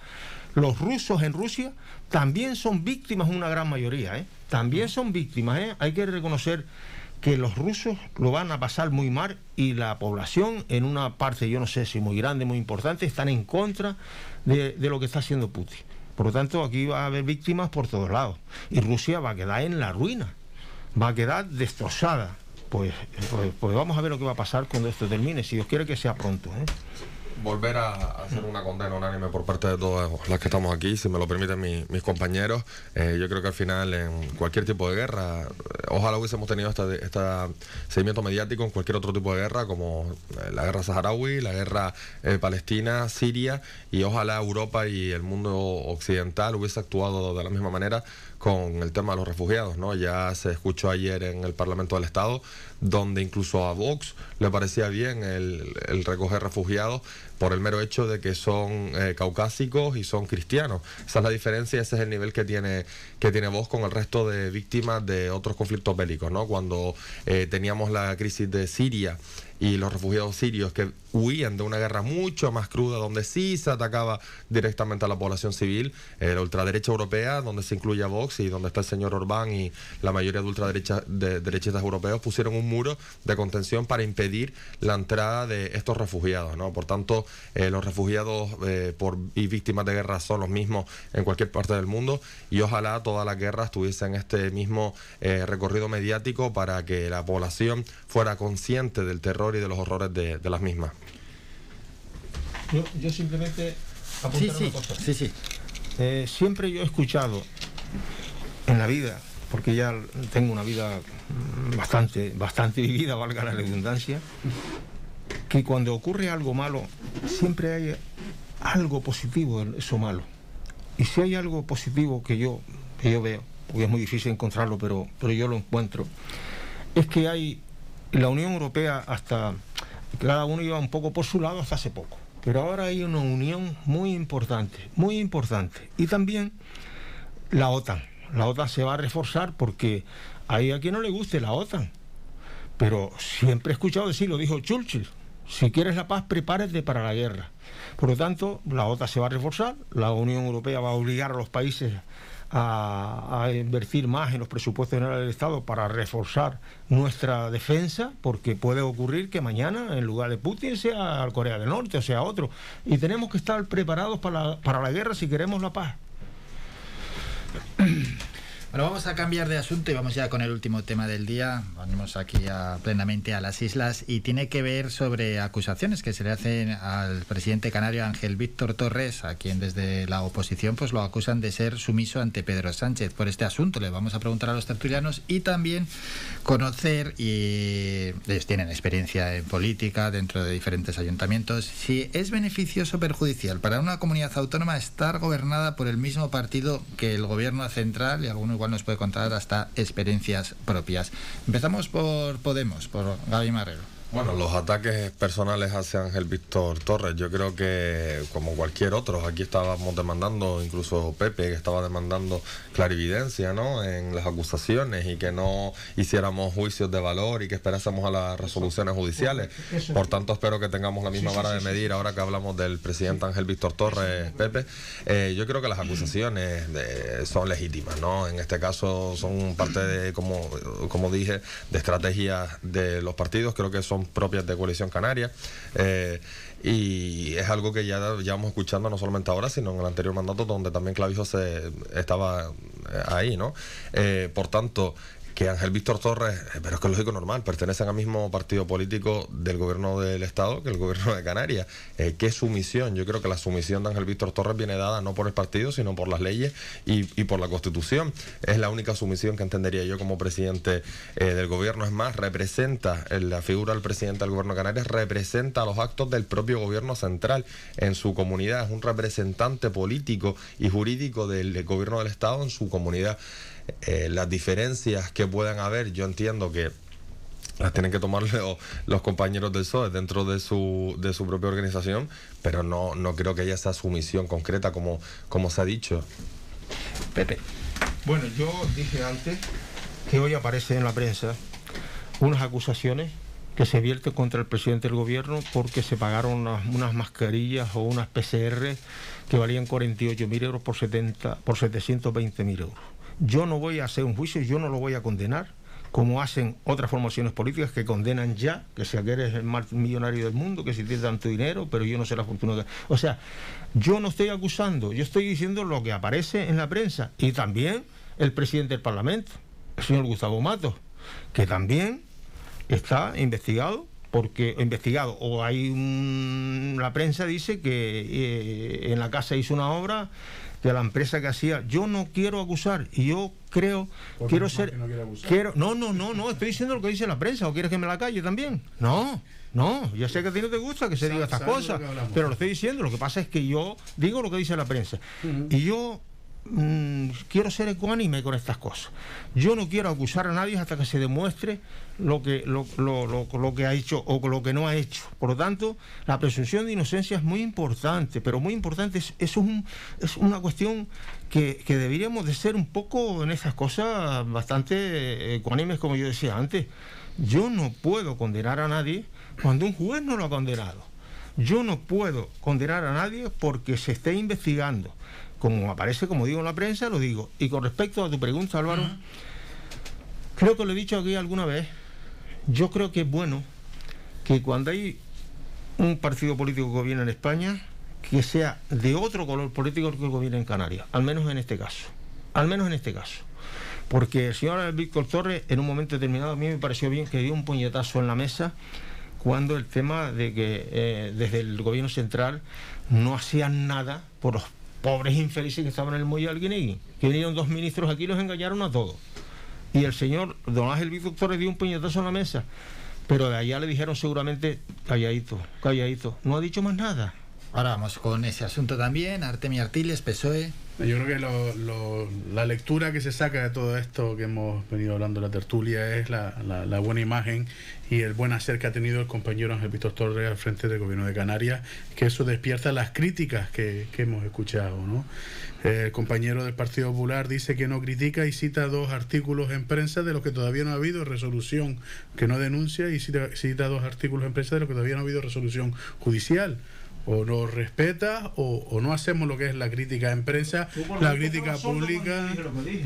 los rusos en Rusia también son víctimas, una gran mayoría, ¿eh? también son víctimas. ¿eh? Hay que reconocer que los rusos lo van a pasar muy mal y la población en una parte, yo no sé si muy grande, muy importante, están en contra de, lo que está haciendo Putin. Por lo tanto, aquí va a haber víctimas por todos lados. Y Rusia va a quedar en la ruina, va a quedar destrozada. Pues, pues, pues vamos a ver lo que va a pasar cuando esto termine, si Dios quiere que sea pronto. ¿eh? Volver a, hacer una condena unánime por parte de todas las que estamos aquí, si me lo permiten mis compañeros. Eh, yo creo que al final, en cualquier tipo de guerra, eh, ojalá hubiésemos tenido este, seguimiento mediático en cualquier otro tipo de guerra, como eh, la guerra saharaui, la guerra palestina, Siria, y ojalá Europa y el mundo occidental hubiese actuado de la misma manera con el tema de los refugiados, ¿no? Ya se escuchó ayer en el Parlamento del Estado, donde incluso a Vox le parecía bien el, recoger refugiados por el mero hecho de que son eh, caucásicos y son cristianos. Esa es la diferencia, ese es el nivel que tiene, que tiene Vox con el resto de víctimas de otros conflictos bélicos, ¿no? Cuando eh, teníamos la crisis de Siria y los refugiados sirios que huían de una guerra mucho más cruda, donde sí se atacaba directamente a la población civil, eh, la ultraderecha europea, donde se incluye Vox y donde está el señor Orbán y la mayoría de ultraderecha de europeos, pusieron un muro de contención para impedir la entrada de estos refugiados. ¿no? Por tanto, eh, los refugiados eh, por, y víctimas de guerra son los mismos en cualquier parte del mundo y ojalá todas las guerras tuviesen este mismo recorrido mediático para que la población fuera consciente del terror y de los horrores de, las mismas. Yo, simplemente sí, sí, Sí, sí. Eh, siempre yo he escuchado en la vida, porque ya tengo una vida bastante, bastante vivida, valga la redundancia, que cuando ocurre algo malo, siempre hay algo positivo en eso malo. Y si hay algo positivo que yo, que yo veo, porque es muy difícil encontrarlo, pero, pero yo lo encuentro, es que hay la Unión Europea hasta cada uno iba un poco por su lado hasta hace poco. Pero ahora hay una unión muy importante, muy importante. Y también la OTAN. La OTAN se va a reforzar porque hay a quien no le guste la OTAN. Pero siempre he escuchado decir, lo dijo Churchill, si quieres la paz, prepárate para la guerra. Por lo tanto, la OTAN se va a reforzar, la Unión Europea va a obligar a los países a, invertir más en los presupuestos generales del Estado para reforzar nuestra defensa, porque puede ocurrir que mañana, en lugar de Putin, sea Corea del Norte o sea otro. Y tenemos que estar preparados para para la guerra si queremos la paz. Bueno, vamos a cambiar de asunto y vamos ya con el último tema del día. Venimos aquí plenamente a las islas y tiene que ver sobre acusaciones que se le hacen al presidente canario Ángel Víctor Torres, a quien desde la oposición pues lo acusan de ser sumiso ante Pedro Sánchez por este asunto. Le vamos a preguntar a los tertulianos y también conocer, y ellos tienen experiencia en política dentro de diferentes ayuntamientos, si es beneficioso o perjudicial para una comunidad autónoma estar gobernada por el mismo partido que el gobierno central y algunos igual nos puede contar hasta experiencias propias. Empezamos por Podemos, por Gaby Marrero. Bueno, los ataques personales hacia Ángel Víctor Torres, yo creo que como cualquier otro, aquí estábamos demandando, incluso Pepe, que estaba demandando clarividencia ¿no? en las acusaciones y que no hiciéramos juicios de valor y que esperásemos a las resoluciones judiciales. Por tanto, espero que tengamos la misma vara de medir ahora que hablamos del presidente Ángel Víctor Torres, Pepe. Eh, yo creo que las acusaciones son legítimas, ¿no? En este caso son parte de, como, como dije, de estrategias de los partidos, creo que son propias de Coalición Canaria. Eh, y es algo que ya llevamos escuchando no solamente ahora, sino en el anterior mandato, donde también Clavijo se estaba eh, ahí, ¿no? Eh, por tanto, que Ángel Víctor Torres, eh, pero es que es lógico normal, pertenecen al mismo partido político del gobierno del Estado que el gobierno de Canarias. Eh, ¿Qué sumisión? Yo creo que la sumisión de Ángel Víctor Torres viene dada no por el partido, sino por las leyes y, por la Constitución. Es la única sumisión que entendería yo como presidente eh, del gobierno. Es más, representa, la figura del presidente del gobierno de Canarias representa los actos del propio gobierno central en su comunidad. Es un representante político y jurídico del gobierno del Estado en su comunidad. Eh, las diferencias que puedan haber, yo entiendo que las tienen que tomar los, compañeros del PSOE dentro de su, de su propia organización, pero no, no creo que haya esa sumisión concreta como, como se ha dicho. Pepe. Bueno, yo dije antes que hoy aparece en la prensa unas acusaciones que se vierten contra el presidente del gobierno porque se pagaron unas, unas mascarillas o unas PCR que valían 48.000 euros por, 70, por 720.000 euros. Yo no voy a hacer un juicio, yo no lo voy a condenar, como hacen otras formaciones políticas que condenan ya, que si eres el más millonario del mundo, que si tienes tanto dinero, pero yo no sé la fortuna que... O sea, yo no estoy acusando, yo estoy diciendo lo que aparece en la prensa y también el presidente del Parlamento, el señor Gustavo Matos, que también está investigado porque investigado, o hay un, la prensa dice que eh, en la casa hizo una obra de la empresa que hacía. Yo no quiero acusar y yo creo, quiero ser, no, quiero, no, no, no, no, estoy diciendo lo que dice la prensa. ¿O quieres que me la calle también? No. No, ya sé que a ti no te gusta que se diga estas cosas, pero lo estoy diciendo. Lo que pasa es que yo digo lo que dice la prensa. Y yo mm, quiero ser ecuánime con estas cosas. Yo no quiero acusar a nadie hasta que se demuestre lo que, lo, lo, lo, que ha hecho o lo que no ha hecho. Por lo tanto, la presunción de inocencia es muy importante, pero muy importante es, es, un, es una cuestión que, que, deberíamos de ser un poco en esas cosas bastante ecuánimes, como yo decía antes. Yo no puedo condenar a nadie cuando un juez no lo ha condenado. Yo no puedo condenar a nadie porque se esté investigando. Como aparece, como digo en la prensa, lo digo. Y con respecto a tu pregunta, Álvaro, creo que lo he dicho aquí alguna vez. Yo creo que es bueno que cuando hay un partido político que gobierna en España, que sea de otro color político que gobierna en Canarias, al menos en este caso. Al menos en este caso. Porque el señor Víctor Torres, en un momento determinado, a mí me pareció bien que dio un puñetazo en la mesa cuando el tema de que eh, desde el gobierno central no hacían nada por los pobres infelices que estaban en el muelle Alguinegui, que vinieron dos ministros aquí y los engañaron a todos. Y el señor don Ángel Víctor le dio un puñetazo en la mesa, pero de allá le dijeron seguramente, calladito, calladito, no ha dicho más nada. Ahora vamos con ese asunto también, Artemio Artiles, PSOE. Yo creo que la lectura que se saca de todo esto que hemos venido hablando de la tertulia es la, buena imagen y el buen hacer que ha tenido el compañero Ángel Víctor Torres al frente del gobierno de Canarias, que eso despierta las críticas que, hemos escuchado. ¿no? El compañero del Partido Popular dice que no critica y cita dos artículos en prensa de los que todavía no ha habido resolución, que no denuncia y cita dos artículos en prensa de los que todavía no ha habido resolución judicial o no respeta o, no hacemos lo que es la crítica en prensa, la crítica pública.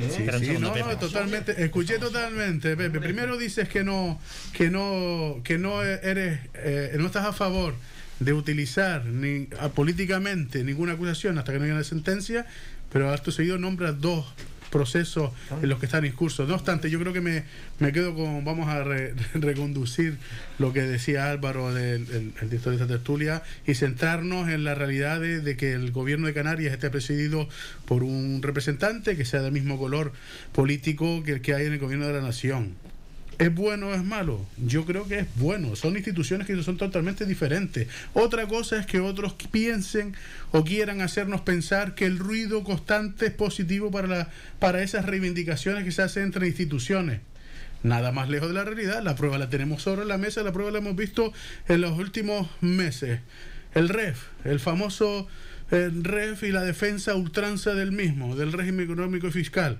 Sí, sí, no, no, totalmente. Escuché totalmente, Pepe. Primero dices que no, que no, que no eres, eh, no estás a favor de utilizar ni políticamente ninguna acusación hasta que no haya una sentencia, pero acto seguido nombras dos procesos en los que están en curso. No obstante, yo creo que me, me quedo con, vamos a reconducir lo que decía Álvaro del el, director de esta tertulia y centrarnos en la realidad de, de, que el gobierno de Canarias esté presidido por un representante que sea del mismo color político que el que hay en el gobierno de la nación. ¿Es bueno o es malo? Yo creo que es bueno. Son instituciones que son totalmente diferentes. Otra cosa es que otros piensen o quieran hacernos pensar que el ruido constante es positivo para, para esas reivindicaciones que se hacen entre instituciones. Nada más lejos de la realidad. La prueba la tenemos sobre la mesa, la prueba la hemos visto en los últimos meses. El REF, el famoso eh, REF y la defensa ultranza del mismo, del régimen económico y fiscal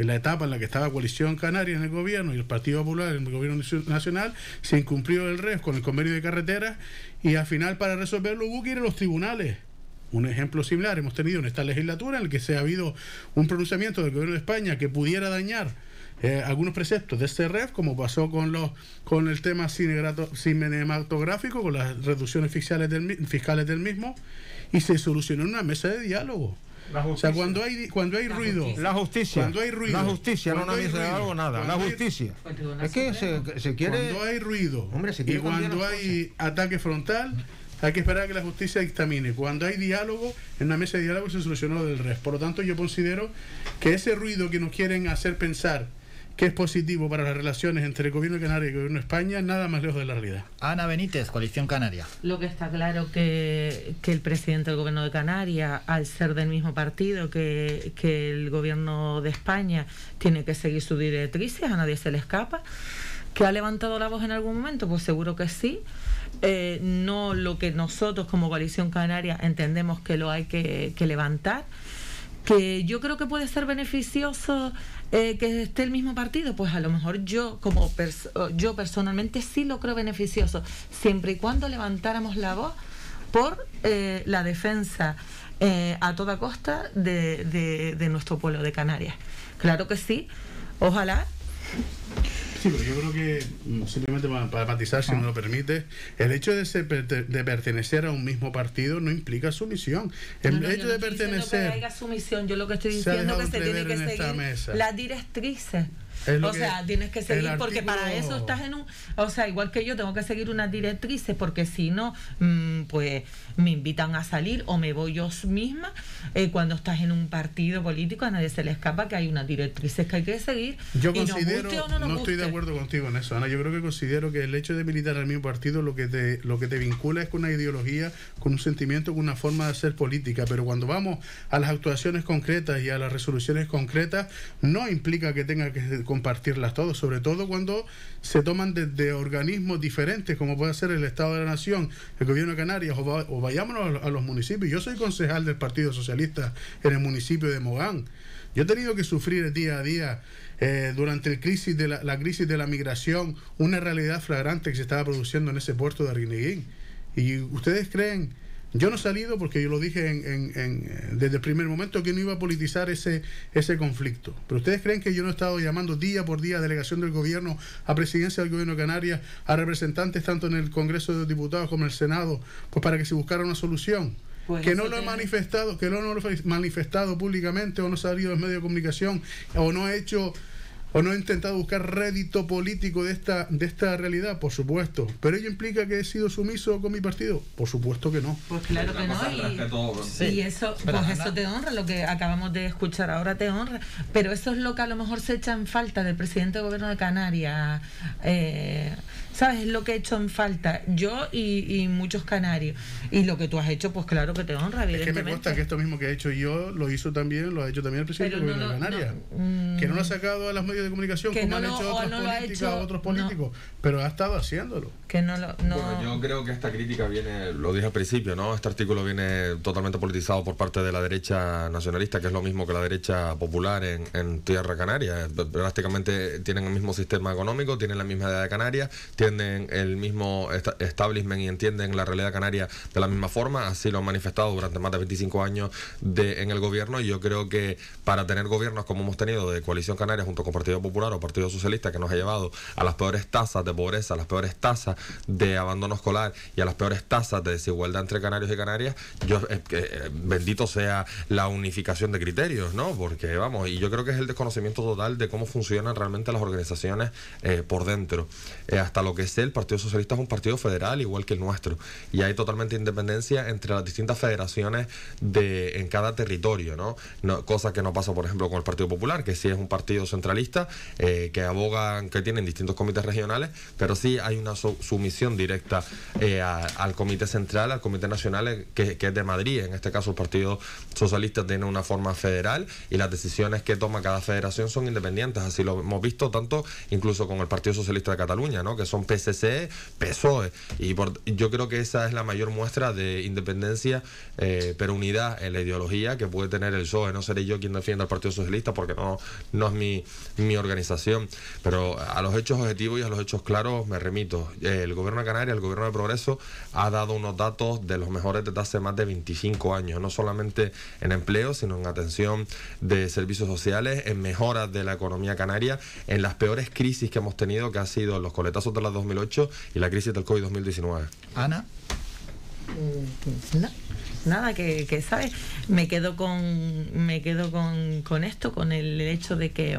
en la etapa en la que estaba Coalición Canaria en el gobierno y el Partido Popular en el gobierno nacional, se incumplió el REF con el convenio de carreteras y al final para resolverlo hubo que ir a los tribunales. Un ejemplo similar hemos tenido en esta legislatura en el que se ha habido un pronunciamiento del gobierno de España que pudiera dañar eh, algunos preceptos de este REF, como pasó con los con el tema cinematográfico, con las reducciones fiscales del, fiscales del mismo, y se solucionó en una mesa de diálogo. O sea, cuando hay, cuando hay ruido. La justicia. Cuando hay ruido. La justicia, no nadie se algo, nada. La justicia. es que se, quiere. Cuando hay ruido. Hombre, y cuando hay ataque frontal. Hay que esperar a que la justicia dictamine. Cuando hay diálogo, en una mesa de diálogo se solucionó del resto. Por lo tanto, yo considero que ese ruido que nos quieren hacer pensar que es positivo para las relaciones entre el gobierno de Canarias y el gobierno de España, nada más lejos de la realidad. Ana Benítez, Coalición Canaria. Lo que está claro que, que el presidente del gobierno de Canarias, al ser del mismo partido que, que el gobierno de España, tiene que seguir sus directrices, a nadie se le escapa. ¿Que ha levantado la voz en algún momento? Pues seguro que sí. Eh, no lo que nosotros como Coalición Canaria entendemos que lo hay que, que levantar que yo creo que puede ser beneficioso eh, que esté el mismo partido, pues a lo mejor yo como yo personalmente sí lo creo beneficioso, siempre y cuando levantáramos la voz por eh, la defensa eh, a toda costa de, de nuestro pueblo de Canarias. Claro que sí, ojalá pero yo creo que, simplemente para, matizar, si me lo permite, el hecho de, ser, de pertenecer a un mismo partido no implica sumisión. El hecho de pertenecer. Que haya sumisión, yo lo que estoy diciendo es que se tiene que seguir las directrices o sea, tienes que seguir porque para eso estás en un... O sea, igual que yo tengo que seguir unas directrices porque si no, mm, pues me invitan a salir o me voy yo misma. Eh, cuando estás en un partido político a nadie se le escapa que hay unas directrices que hay que seguir. Yo considero, no, estoy de acuerdo contigo en eso, Ana. Yo creo que considero que el hecho de militar al mismo partido lo que te, lo que te vincula es con una ideología, con un sentimiento, con una forma de hacer política. Pero cuando vamos a las actuaciones concretas y a las resoluciones concretas, no implica que tenga que compartirlas todos, sobre todo cuando se toman desde organismos diferentes, como puede ser el Estado de la Nación, el Gobierno de Canarias, o, vayámonos a los municipios. Yo soy concejal del Partido Socialista en el municipio de Mogán. Yo he tenido que sufrir día a día eh, durante el crisis de la, crisis de la migración una realidad flagrante que se estaba produciendo en ese puerto de Arguineguín. Y ustedes creen yo no he salido porque yo lo dije en, desde el primer momento que no iba a politizar ese, ese conflicto. Pero ustedes creen que yo no he estado llamando día por día a delegación del gobierno, a presidencia del gobierno de Canarias, a representantes tanto en el Congreso de Diputados como en el Senado, pues para que se buscara una solución. Pues que no lo he manifestado, que no lo he manifestado públicamente o no ha salido en los medios de comunicación o no ha hecho ¿O no he intentado buscar rédito político de esta, de esta realidad? Por supuesto. ¿Pero ello implica que he sido sumiso con mi partido? Por supuesto que no. Pues claro que no. Y, eso, pues eso te honra, lo que acabamos de escuchar ahora te honra. Pero eso es lo que a lo mejor se echa en falta del presidente del gobierno de Canarias. Eh, ¿Sabes? Es lo que he hecho en falta yo y, muchos canarios. Y lo que tú has hecho, pues claro que te honra, evidentemente. Es que me consta que esto mismo que he hecho yo lo hizo también, lo ha hecho también el presidente del gobierno de Canarias. que no lo ha sacado a los medios de comunicación como han hecho otros, otros políticos, pero ha estado haciéndolo. Que no lo, Bueno, yo creo que esta crítica viene, lo dije al principio, ¿no? Este artículo viene totalmente politizado por parte de la derecha nacionalista, que es lo mismo que la derecha popular en, en Tierra Canaria. Prácticamente tienen el mismo sistema económico, tienen la misma edad de Canarias, tienen el mismo establishment y entienden la realidad canaria de la misma forma. Así lo han manifestado durante más de 25 años de, en el gobierno. Y yo creo que para tener gobiernos como hemos tenido de Coalición Canaria junto con Partido Popular o Partido Socialista, que nos ha llevado a las peores tasas de pobreza, a las peores tasas de abandono escolar y a las peores tasas de desigualdad entre canarios y canarias, yo eh, eh, bendito sea la unificación de criterios, ¿no? Porque vamos, y yo creo que es el desconocimiento total de cómo funcionan realmente las organizaciones eh, por dentro. hasta lo que sé, el Partido Socialista es un partido federal igual que el nuestro y hay totalmente independencia entre las distintas federaciones de en cada territorio, ¿no? no cosa que no pasa, por ejemplo, con el Partido Popular, que sí es un partido centralista que aboga, que tienen distintos comités regionales, pero sí hay una sumisión directa eh, al Comité Central, al Comité Nacional, eh, que, es de Madrid. En este caso, el Partido Socialista tiene una forma federal y las decisiones que toma cada federación son independientes. Así lo hemos visto tanto incluso con el Partido Socialista de Cataluña, ¿no? que son PSC, PSOE. Y yo creo que esa es la mayor muestra de independencia, eh, pero unidad en la ideología que puede tener el PSOE. No seré yo quien defienda al Partido Socialista porque no, no es mi organización. Pero a los hechos objetivos y a los hechos claros me remito el gobierno de Canarias, el gobierno de Progreso, ha dado unos datos de los mejores desde hace más de 25 años, no solamente en empleo, sino en atención de servicios sociales, en mejoras de la economía canaria, en las peores crisis que hemos tenido, que han sido los coletazos de la 2008 y la crisis del COVID-2019. Ana. Mm, nada que, que, sabes me quedo con me quedo con, con esto con el hecho de que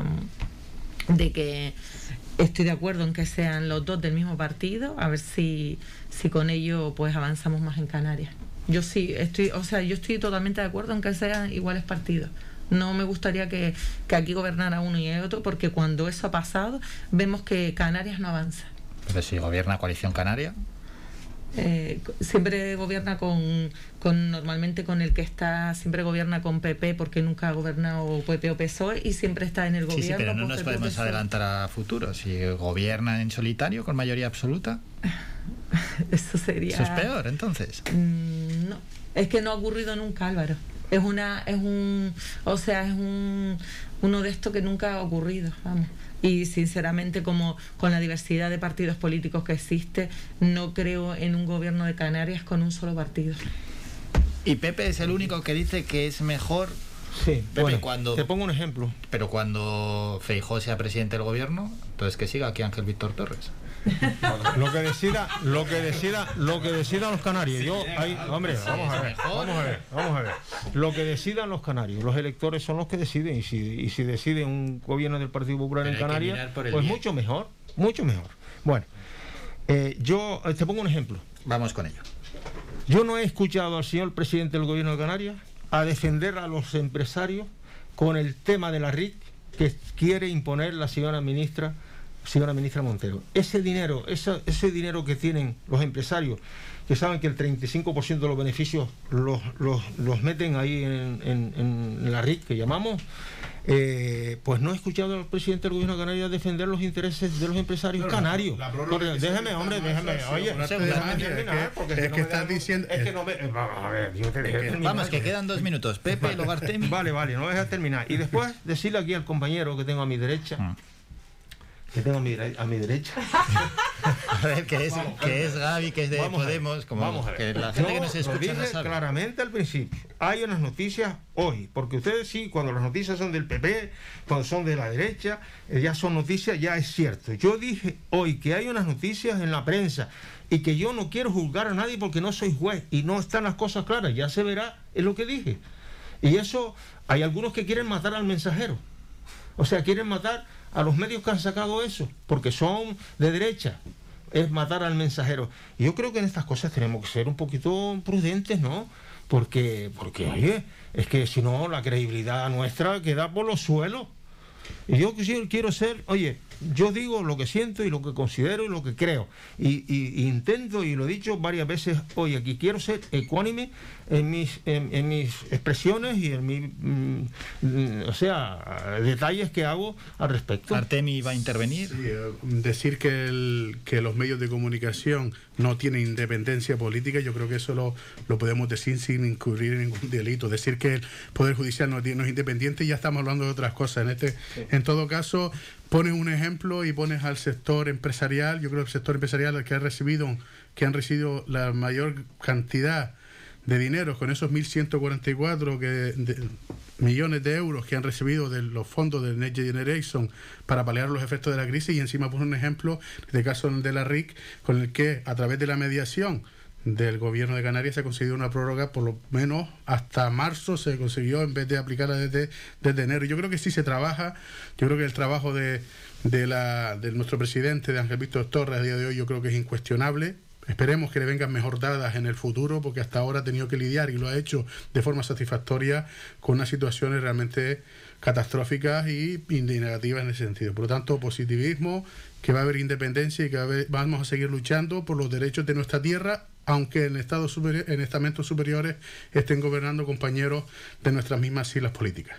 de que Estoy de acuerdo en que sean los dos del mismo partido, a ver si, si con ello pues avanzamos más en Canarias. Yo sí, estoy, o sea, yo estoy totalmente de acuerdo en que sean iguales partidos. No me gustaría que, que aquí gobernara uno y otro, porque cuando eso ha pasado, vemos que Canarias no avanza. Pero si gobierna Coalición Canaria, eh, siempre gobierna con, con, normalmente con el que está, siempre gobierna con PP porque nunca ha gobernado PP o PSOE y siempre está en el gobierno. Sí, pero no nos podemos adelantar a futuro. Si gobierna en solitario con mayoría absoluta. Eso sería. Eso es peor, entonces. Mm, no, es que no ha ocurrido nunca, Álvaro. Es una, es un, o sea, es un, uno de estos que nunca ha ocurrido, vamos y sinceramente como con la diversidad de partidos políticos que existe, no creo en un gobierno de Canarias con un solo partido. Y Pepe es el único que dice que es mejor Sí, Pepe, cuando, te pongo un ejemplo. Pero cuando Feijó sea presidente del gobierno, entonces que siga aquí Ángel Víctor Torres. Lo que decida, lo que decida, lo que decidan los canarios. Yo, ahí, hombre, vamos a ver, vamos a ver, vamos a ver. Lo que decidan los canarios, los electores son los que deciden y si, y si decide un gobierno del Partido Popular en Canarias, pues mucho mejor, mucho mejor. Bueno, eh, yo te pongo un ejemplo. Vamos con ello. Yo no he escuchado al señor presidente del gobierno de Canarias a defender a los empresarios con el tema de la RIC que quiere imponer la señora ministra señora ministra Montero. Ese dinero, ese dinero que tienen los empresarios, que saben que el 35% de los beneficios los, los, meten ahí en, la RIC que llamamos, eh, pues no he escuchado al presidente del gobierno de Canarias defender los intereses de los empresarios canarios. déjeme, hombre, déjeme. Oye, es que estás diciendo. Es que no me. A ver, yo te Vamos, que quedan dos minutos. Pepe Logartemi. Vale, vale, no dejes terminar. Y después decirle aquí al compañero que tengo a mi derecha. Que tengo a mi, a mi derecha. a ver, que es, que es Gaby, que es de Podemos, como vamos a ver. que la gente que nos escucha no sabe. claramente al principio. Hay unas noticias hoy, porque ustedes sí, cuando las noticias son del PP, cuando son de la derecha, eh, ya son noticias, ya es cierto. Yo dije hoy que hay unas noticias en la prensa y que yo no quiero juzgar a nadie porque no soy juez y no están las cosas claras, ya se verá, es lo que dije. Y eso, hay algunos que quieren matar al mensajero. O sea, quieren matar a los medios que han sacado eso, porque son de derecha, es matar al mensajero. Yo creo que en estas cosas tenemos que ser un poquito prudentes, ¿no? Porque, porque oye, es que si no, la credibilidad nuestra queda por los suelos. Y yo quiero ser, oye, yo digo lo que siento y lo que considero y lo que creo. Y, intento, y lo he dicho varias veces hoy aquí, quiero ser ecuánime en mis, en, mis expresiones y en mis, mm, o sea, detalles que hago al respecto. Artemi va a intervenir. Eh, decir que, el, que los medios de comunicación no tienen independencia política, yo creo que eso lo, lo podemos decir sin incurrir en ningún delito. Decir que el Poder Judicial no, no es independiente, ya estamos hablando de otras cosas. En, este, en todo caso, pones un ejemplo y pones al sector empresarial, yo creo que el sector empresarial el que ha recibido, que han recibido la mayor cantidad de dinero con esos 1.144 que, millones de euros que han recibido de los fondos del Next Generation para paliar los efectos de la crisis. Y encima pone un ejemplo, en este caso de la RIC, con el que a través de la mediación del gobierno de Canarias se ha conseguido una prórroga por lo menos hasta marzo se consiguió en vez de aplicarla desde, desde enero. Yo creo que sí se trabaja, yo creo que el trabajo de, de, la, de nuestro presidente, de Ángel Víctor Torres, a día de hoy yo creo que es incuestionable. Esperemos que le vengan mejor dadas en el futuro, porque hasta ahora ha tenido que lidiar y lo ha hecho de forma satisfactoria con unas situaciones realmente catastróficas y, negativas en ese sentido. Por lo tanto, positivismo, que va a haber independencia y que vamos a seguir luchando por los derechos de nuestra tierra, aunque en, estados en estamentos superiores estén gobernando compañeros de nuestras mismas siglas políticas.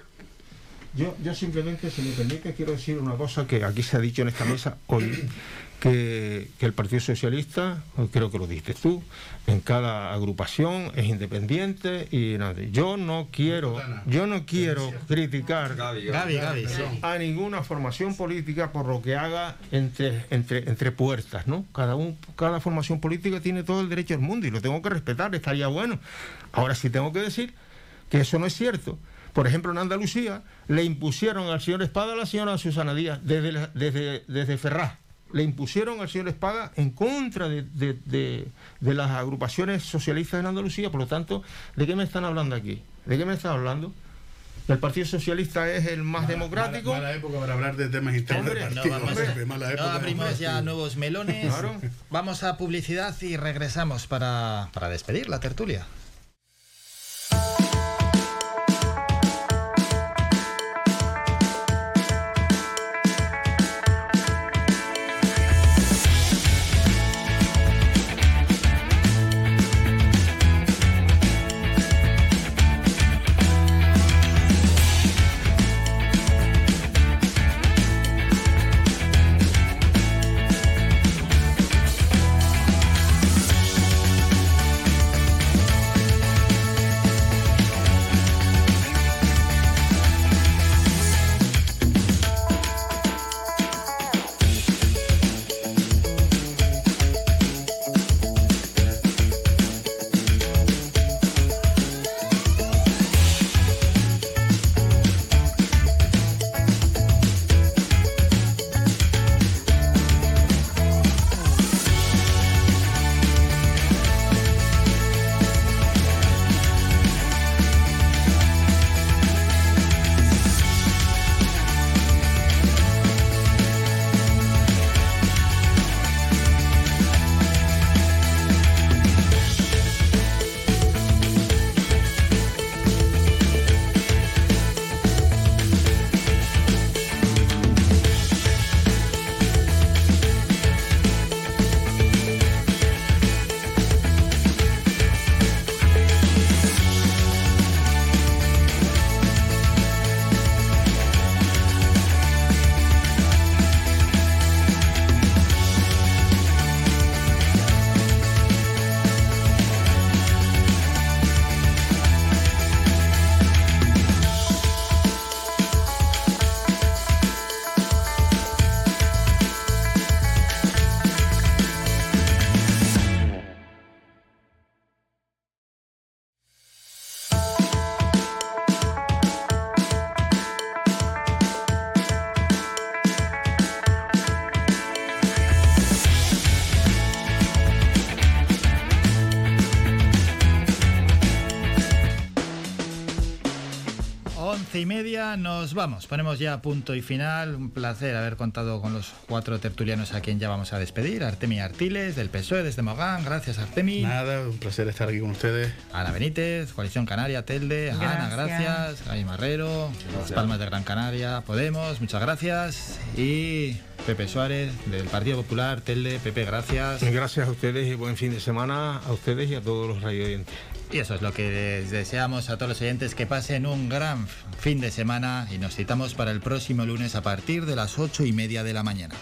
Yo, yo simplemente, si me permite, quiero decir una cosa que aquí se ha dicho en esta mesa hoy que, el Partido Socialista, creo que lo dijiste tú, en cada agrupación es independiente y yo no quiero, yo no quiero criticar a ninguna formación política por lo que haga entre, entre, entre puertas, ¿no? Cada, un, cada formación política tiene todo el derecho del mundo y lo tengo que respetar, estaría bueno. Ahora sí tengo que decir que eso no es cierto. Por ejemplo, en Andalucía le impusieron al señor Espada a la señora Susana Díaz desde, desde, desde Ferraz le impusieron al señor Espada en contra de, las agrupaciones socialistas en Andalucía. Por lo tanto, ¿de qué me están hablando aquí? ¿De qué me están hablando? El Partido Socialista es el más democrático. Mala, época para hablar de temas internos No, abrimos ya nuevos melones. Vamos a publicidad y regresamos para, para despedir la tertulia. Media nos vamos. Ponemos ya punto y final. Un placer haber contado con los cuatro tertulianos a quien ya vamos a despedir. Artemi Artiles, del PSOE, desde Mogán. Gracias, Artemi. Nada, un placer estar aquí con ustedes. Ana Benítez, Coalición Canaria, Telde. Ana, gracias. Gaby Marrero, Las Palmas de Gran Canaria, Podemos, muchas gracias. Y Pepe Suárez, del Partido Popular, Telde. Pepe, gracias. Gracias a ustedes y buen fin de semana a ustedes y a todos los radio oyentes. Y eso es lo que les deseamos a todos los oyentes, que pasen un gran fin de semana y nos citamos para el próximo lunes a partir de las ocho y media de la mañana.